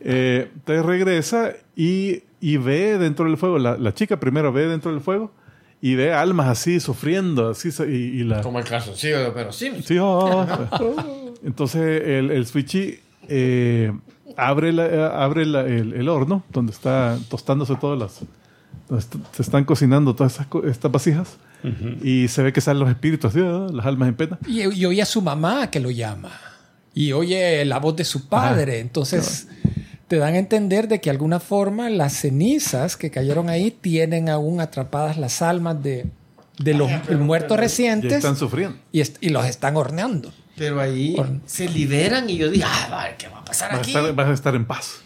Eh, entonces regresa y, y ve dentro del fuego, la, la chica primero ve dentro del fuego y ve almas así sufriendo, así, y, y la... Como el caso, sí, pero sí. Sí, ah. Entonces el, el switchy eh, abre, la- abre la- el, el horno donde está tostándose todas las... donde est- se están cocinando todas esas estas vasijas y se ve que salen los espíritus, así, ah, las almas en pena. Y, y oye a su mamá que lo llama. Y oye la voz de su padre. Entonces te dan a entender de que de alguna forma las cenizas que cayeron ahí tienen aún atrapadas las almas de, de los muertos Y recientes están sufriendo. y, est- y los están horneando. Pero ahí se liberan y yo digo, ah, vale, ¿qué va a pasar Vas a, aquí? estar, vas a estar en paz.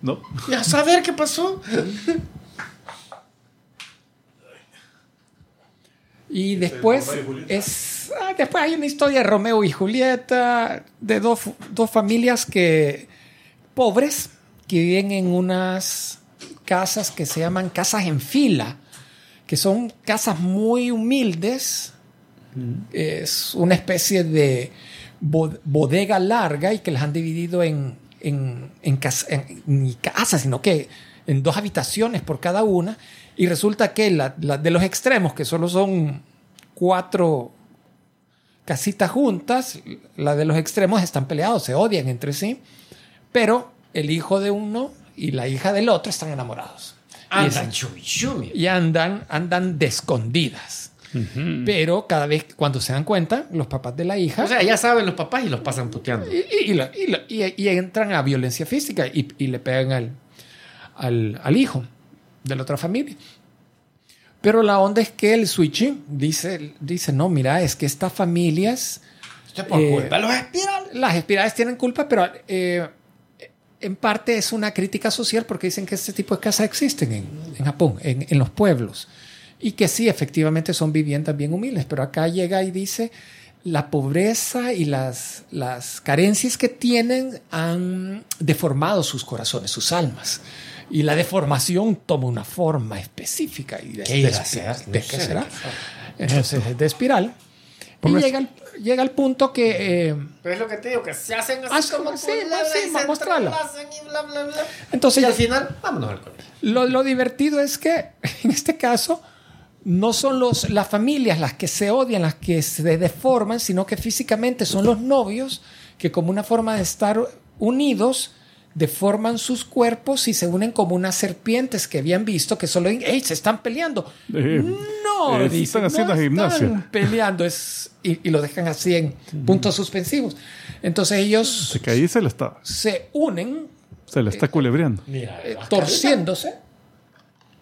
¿No? Y a saber qué pasó. Y después es ah, después hay una historia de Romeo y Julieta de dos, dos familias que pobres que viven en unas casas que se llaman casas en fila, que son casas muy humildes. Es una especie de bo- bodega larga y que las han dividido en, en, en cas- en- ni casas, sino que en dos habitaciones por cada una. Y resulta que la, la de los extremos, que solo son cuatro casitas juntas, la de los extremos están peleados, se odian entre sí, pero el hijo de uno y la hija del otro están enamorados. Y chumi chumi. y andan, andan de escondidas. Pero cada vez cuando se dan cuenta, los papás de la hija O sea, ya saben los papás y los pasan puteando. y, entran a violencia física y, le pegan al, al, al hijo de la otra familia. Pero la onda es que el Switchy dice, dice, no, mira, es que estas familias, Esto es por Eh, culpa de los espirales. las espirales tienen culpa, pero eh, en parte es una crítica social porque dicen que este tipo de casas existen en, en Japón, en, en los pueblos. Y que sí, efectivamente son viviendas bien humildes, pero acá llega y dice, la pobreza y las, las carencias que tienen han deformado sus corazones, sus almas. Y la deformación toma una forma específica. Y de, ¿Qué de- de No qué será? Entonces, es de espiral. Y llega, al- llega al punto que... eh, Pero es lo que te digo, que se hacen así sí, como sí, sí, y y bla, bla, bla. Entonces y al final, vámonos al colegio. Lo, lo divertido es que en este caso no son los, las familias las que se odian, las que se deforman, sino que físicamente son los novios que como una forma de estar unidos deforman sus cuerpos y se unen como unas serpientes que habían visto que solo ¡Ey, se están peleando! Eh, no, eh, dicen, están haciendo no gimnasia. están peleando es, y, y lo dejan así en puntos suspensivos. Entonces ellos Se caí y se le está, se unen se le está culebreando. Mira, eh, torciéndose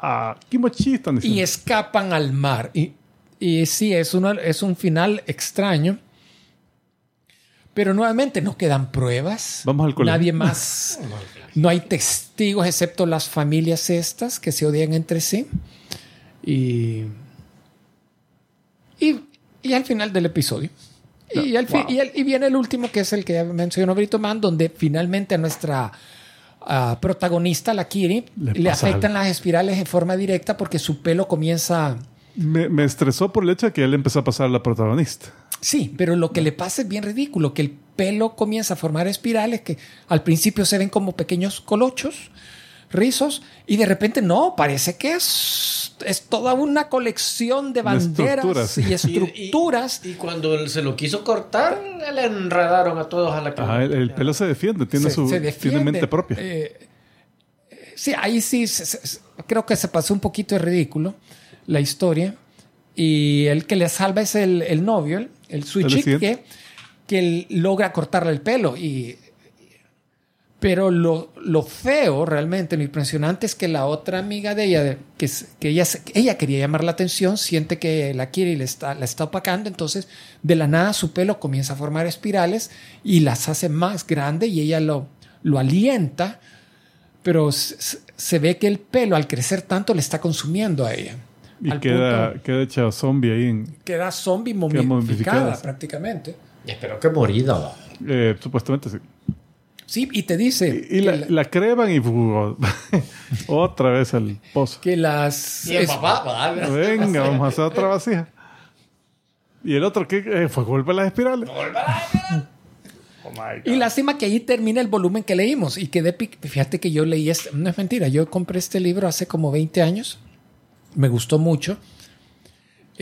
Ah, y escapan al mar. Y, y sí, es, una- es un final extraño. Pero nuevamente no quedan pruebas. Vamos al colegio. Nadie más. No hay testigos excepto las familias estas que se odian entre sí. Y. Y, y al final del episodio. Y, al fin- Wow. y, el- y viene el último, que es el que ya mencionó Brito Man, donde finalmente a nuestra ah, protagonista, la Kiri, Le le, afectan algo. las espirales en forma directa porque su pelo comienza. Me, me estresó por el hecho de que él empezó a pasar a la protagonista. Sí, pero lo que le pasa es bien ridículo, que el pelo comienza a formar espirales que al principio se ven como pequeños colochos, rizos, y de repente no, parece que es, es toda una colección de banderas estructura, sí. y estructuras. Y, y cuando él se lo quiso cortar, le enredaron a todos a la cara. Ajá, el, el pelo se defiende, tiene se- su se tiene defiende. mente propia. Eh, eh, sí, ahí sí se- creo que se pasó un poquito de ridículo la historia. Y el que le salva es el, el novio, el, el siguiente. que, que logra cortarle el pelo. Y, pero lo, lo feo, realmente, lo impresionante es que la otra amiga de ella, que, que ella, ella quería llamar la atención, siente que la quiere y le está, la está opacando, entonces de la nada su pelo comienza a formar espirales y las hace más grande y ella lo, lo alienta, pero se, se ve que el pelo al crecer tanto le está consumiendo a ella. Y al queda, punto- queda hecha zombie ahí. En, queda zombie momificada. momificada prácticamente. Y espero que morida. eh, supuestamente sí. Sí, y te dice Y, y la, la- la creman y ¡bu! otra vez al pozo. que las... Y el es- papá. Venga, vamos a hacer otra vacía. Y el otro que eh, fue golpe a las espirales. Y lástima que ahí termina el volumen que leímos y quedé Fíjate que yo leí este, no es mentira, yo compré este libro hace como 20 años, me gustó mucho.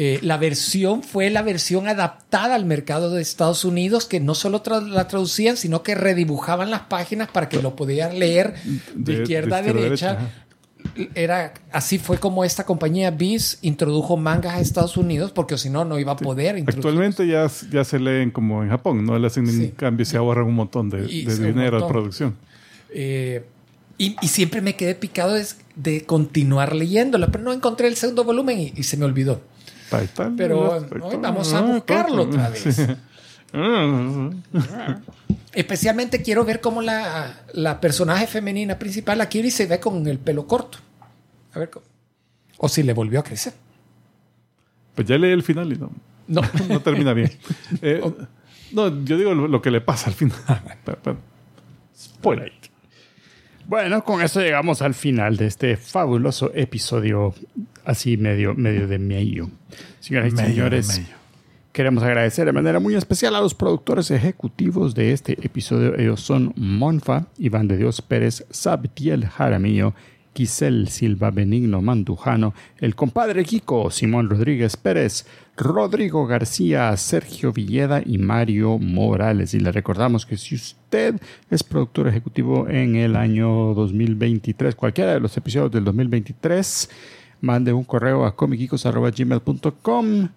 Eh, la versión fue la versión adaptada al mercado de Estados Unidos, que no solo tra- la traducían, sino que redibujaban las páginas para que lo pudieran leer de, De- izquierda a de izquierda a derecha. derecha, Era, así fue como esta compañía Viz introdujo mangas a Estados Unidos, porque si no, no iba a poder. Actualmente ya, ya se leen como en Japón, no le hacen ningún cambio y se ahorran un montón de, dinero de montón. producción. Eh, y, y siempre me quedé picado de, de continuar leyéndola, pero no encontré el segundo volumen y, y se me olvidó. Pero hoy vamos a Ah, buscarlo otra vez. Especialmente quiero ver cómo la, la personaje femenina principal, la Kiri, se ve con el pelo corto. A ver cómo. O si le volvió a crecer. Pues ya leí el final y no, No. no termina bien. Eh, no, yo digo lo, que le pasa al final. Ah, Spoiler. Bueno, con eso llegamos al final de este fabuloso episodio así medio, medio de medio. Señoras y señores, queremos agradecer de manera muy especial a los productores ejecutivos de este episodio. Ellos son Monfa, Iván de Dios Pérez, Sabtiel Jaramillo, Giselle Silva Benigno Mandujano, el compadre Kiko, Simón Rodríguez Pérez, Rodrigo García, Sergio Villeda y Mario Morales. Y le recordamos que si usted es productor ejecutivo en el año 2023, cualquiera de los episodios del 2023, mande un correo a comicicos.gmail.com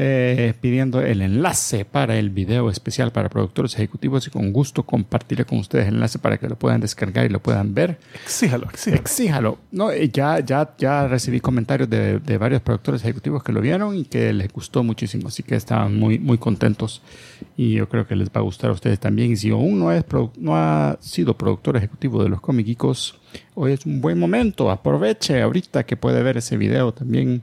eh, pidiendo el enlace para el video especial para productores ejecutivos y con gusto compartiré con ustedes el enlace para que lo puedan descargar y lo puedan ver. Exíjalo, exíjalo. Exíjalo. No, eh, ya, ya, ya recibí comentarios de, de varios productores ejecutivos que lo vieron y que les gustó muchísimo, así que estaban muy, muy contentos y yo creo que les va a gustar a ustedes también. Y si aún no, es no ha sido productor ejecutivo de los cómicos, hoy es un buen momento. Aproveche ahorita que puede ver ese video también.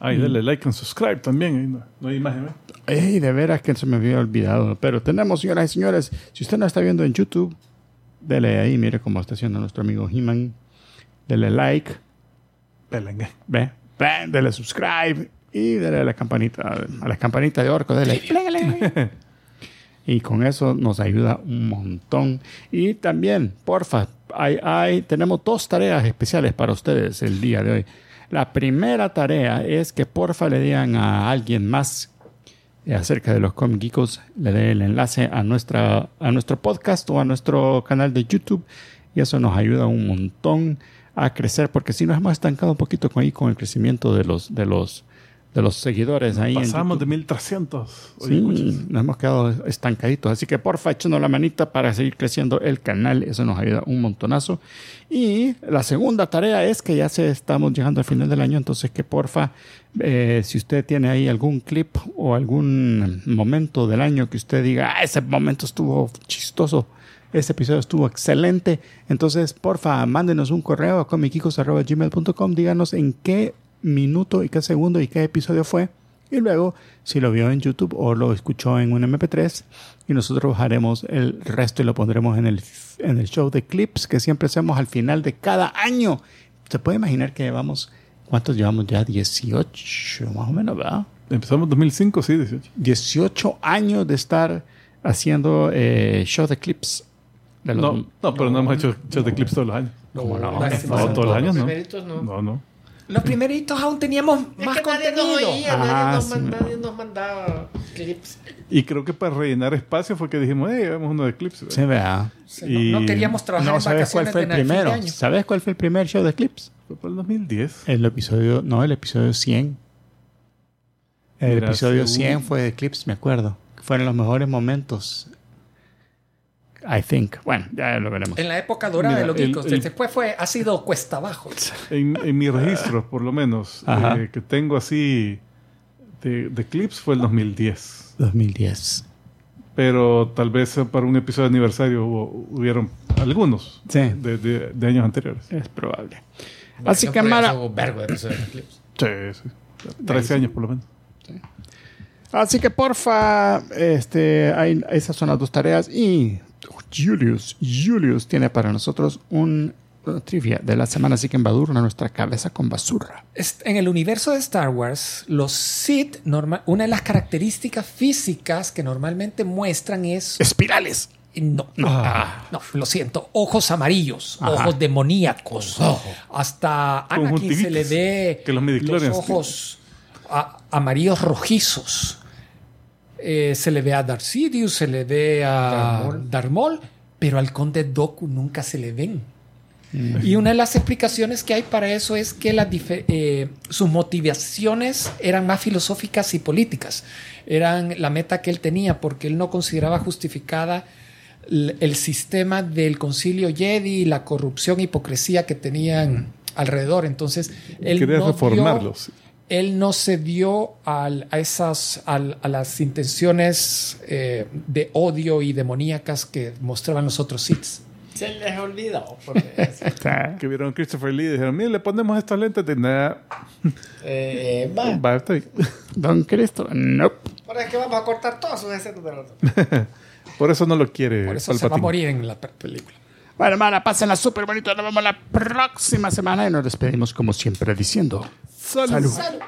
Ahí, dale like and subscribe también. Ahí no, no hay imagen. ¿eh? Ey, de veras que se me había olvidado. Pero tenemos, señoras y señores, si usted no está viendo en YouTube, dele ahí, mire cómo está haciendo nuestro amigo He-Man. Dele like, Pelengue. ve, ve, dele subscribe y dele a la campanita, a la campanita de orco, dele. Y con eso nos ayuda un montón. Y también, porfa, hay, hay, tenemos dos tareas especiales para ustedes el día de hoy. La primera tarea es que porfa le digan a alguien más acerca de los Comic Geekos, le dé el enlace a, nuestra, a nuestro podcast o a nuestro canal de YouTube. Y eso nos ayuda un montón a crecer, porque si nos hemos estancado un poquito con, ahí con el crecimiento de los, de los, de los seguidores ahí. Pasamos de YouTube. 1300. Oye. Sí, nos hemos quedado estancaditos. Así que porfa, échenos la manita para seguir creciendo el canal. Eso nos ayuda un montonazo. Y la segunda tarea es que ya se estamos llegando al final del año. Entonces que porfa, eh, si usted tiene ahí algún clip o algún momento del año que usted diga, ah, ese momento estuvo chistoso. Este episodio estuvo excelente. Entonces, porfa, mándenos un correo a comicicos.gmail.com. Díganos en qué minuto y qué segundo y qué episodio fue. Y luego, si lo vio en YouTube o lo escuchó en un MP3, y nosotros haremos el resto y lo pondremos en el, en el show de clips que siempre hacemos al final de cada año. Se puede imaginar que llevamos, ¿cuántos llevamos ya? 18, más o menos, ¿verdad? Empezamos en 2005, sí, 18. 18 años de estar haciendo eh, show de clips. De los- No, no, pero no hemos hecho shows de clips todos los años. ¿Cómo no? Lástima. No, todos los años, ¿no? no. No, no. Los primeritos aún teníamos Es más que nadie nos contenido. oía, Ah, nadie, nos sí, man- no. nadie nos mandaba clips. Y creo que para rellenar espacio fue que dijimos, hey, hagamos uno de clips. Sí, Y- no, no queríamos trabajar No en sabes cuál vacaciones fue el primero. año. ¿Sabes cuál fue el primer show de clips? Fue para el 2010. El episodio, no, el episodio 100. El episodio sí, 100 fue de clips, me acuerdo. Fueron los mejores momentos. I think. Bueno, ya lo veremos. En la época dorada Mira, de los el- geekos. el- Después fue, ha sido cuesta abajo. En, en mis registros, por lo menos, eh, que tengo así de, de clips fue el 2010. 2010. Pero tal vez para un episodio de aniversario hubo- hubieron algunos Sí. de, de- de años anteriores. Es probable. Así No, que, Mara, hubo vergo de episodios de clips. Sí, sí. 13 años por lo menos. así que porfa, este, hay, esas son las dos tareas y Julius. Julius tiene para nosotros un uh, trivia de la semana, así que embadurna nuestra cabeza con basura. En el universo de Star Wars, los Sith, una de las características físicas que normalmente muestran es Espirales. No, no, ah, no, lo siento. Ojos amarillos, Ajá. ojos demoníacos. Hasta Anakin se le que los ojos a- amarillos rojizos. Eh, se le ve a Darth Sidious, se le ve a Darth Maul, pero al Conde Doku nunca se le ven. Y una de las explicaciones que hay para eso es que las eh, sus motivaciones eran más filosóficas y políticas. Eran la meta que él tenía porque él no consideraba justificada el sistema del concilio Jedi y la corrupción e hipocresía que tenían alrededor. Entonces, él Quería no dio- reformarlos. Él no se dio al- a esas al- a las intenciones eh, de odio y demoníacas que mostraban los otros Siths. Se les olvidó. porque- Que vieron Christopher Lee y dijeron, mire, le ponemos estos lentes de nada. eh, va. Va. Don Cristo. Nope. Ahora es que vamos a cortar todas sus escenas de los Por eso no lo quiere. Por eso se va a Palpatine. morir en la pe- película. Bueno, hermana, pásenla súper bonito. Nos vemos la próxima semana y nos despedimos como siempre diciendo. Salud. Salud.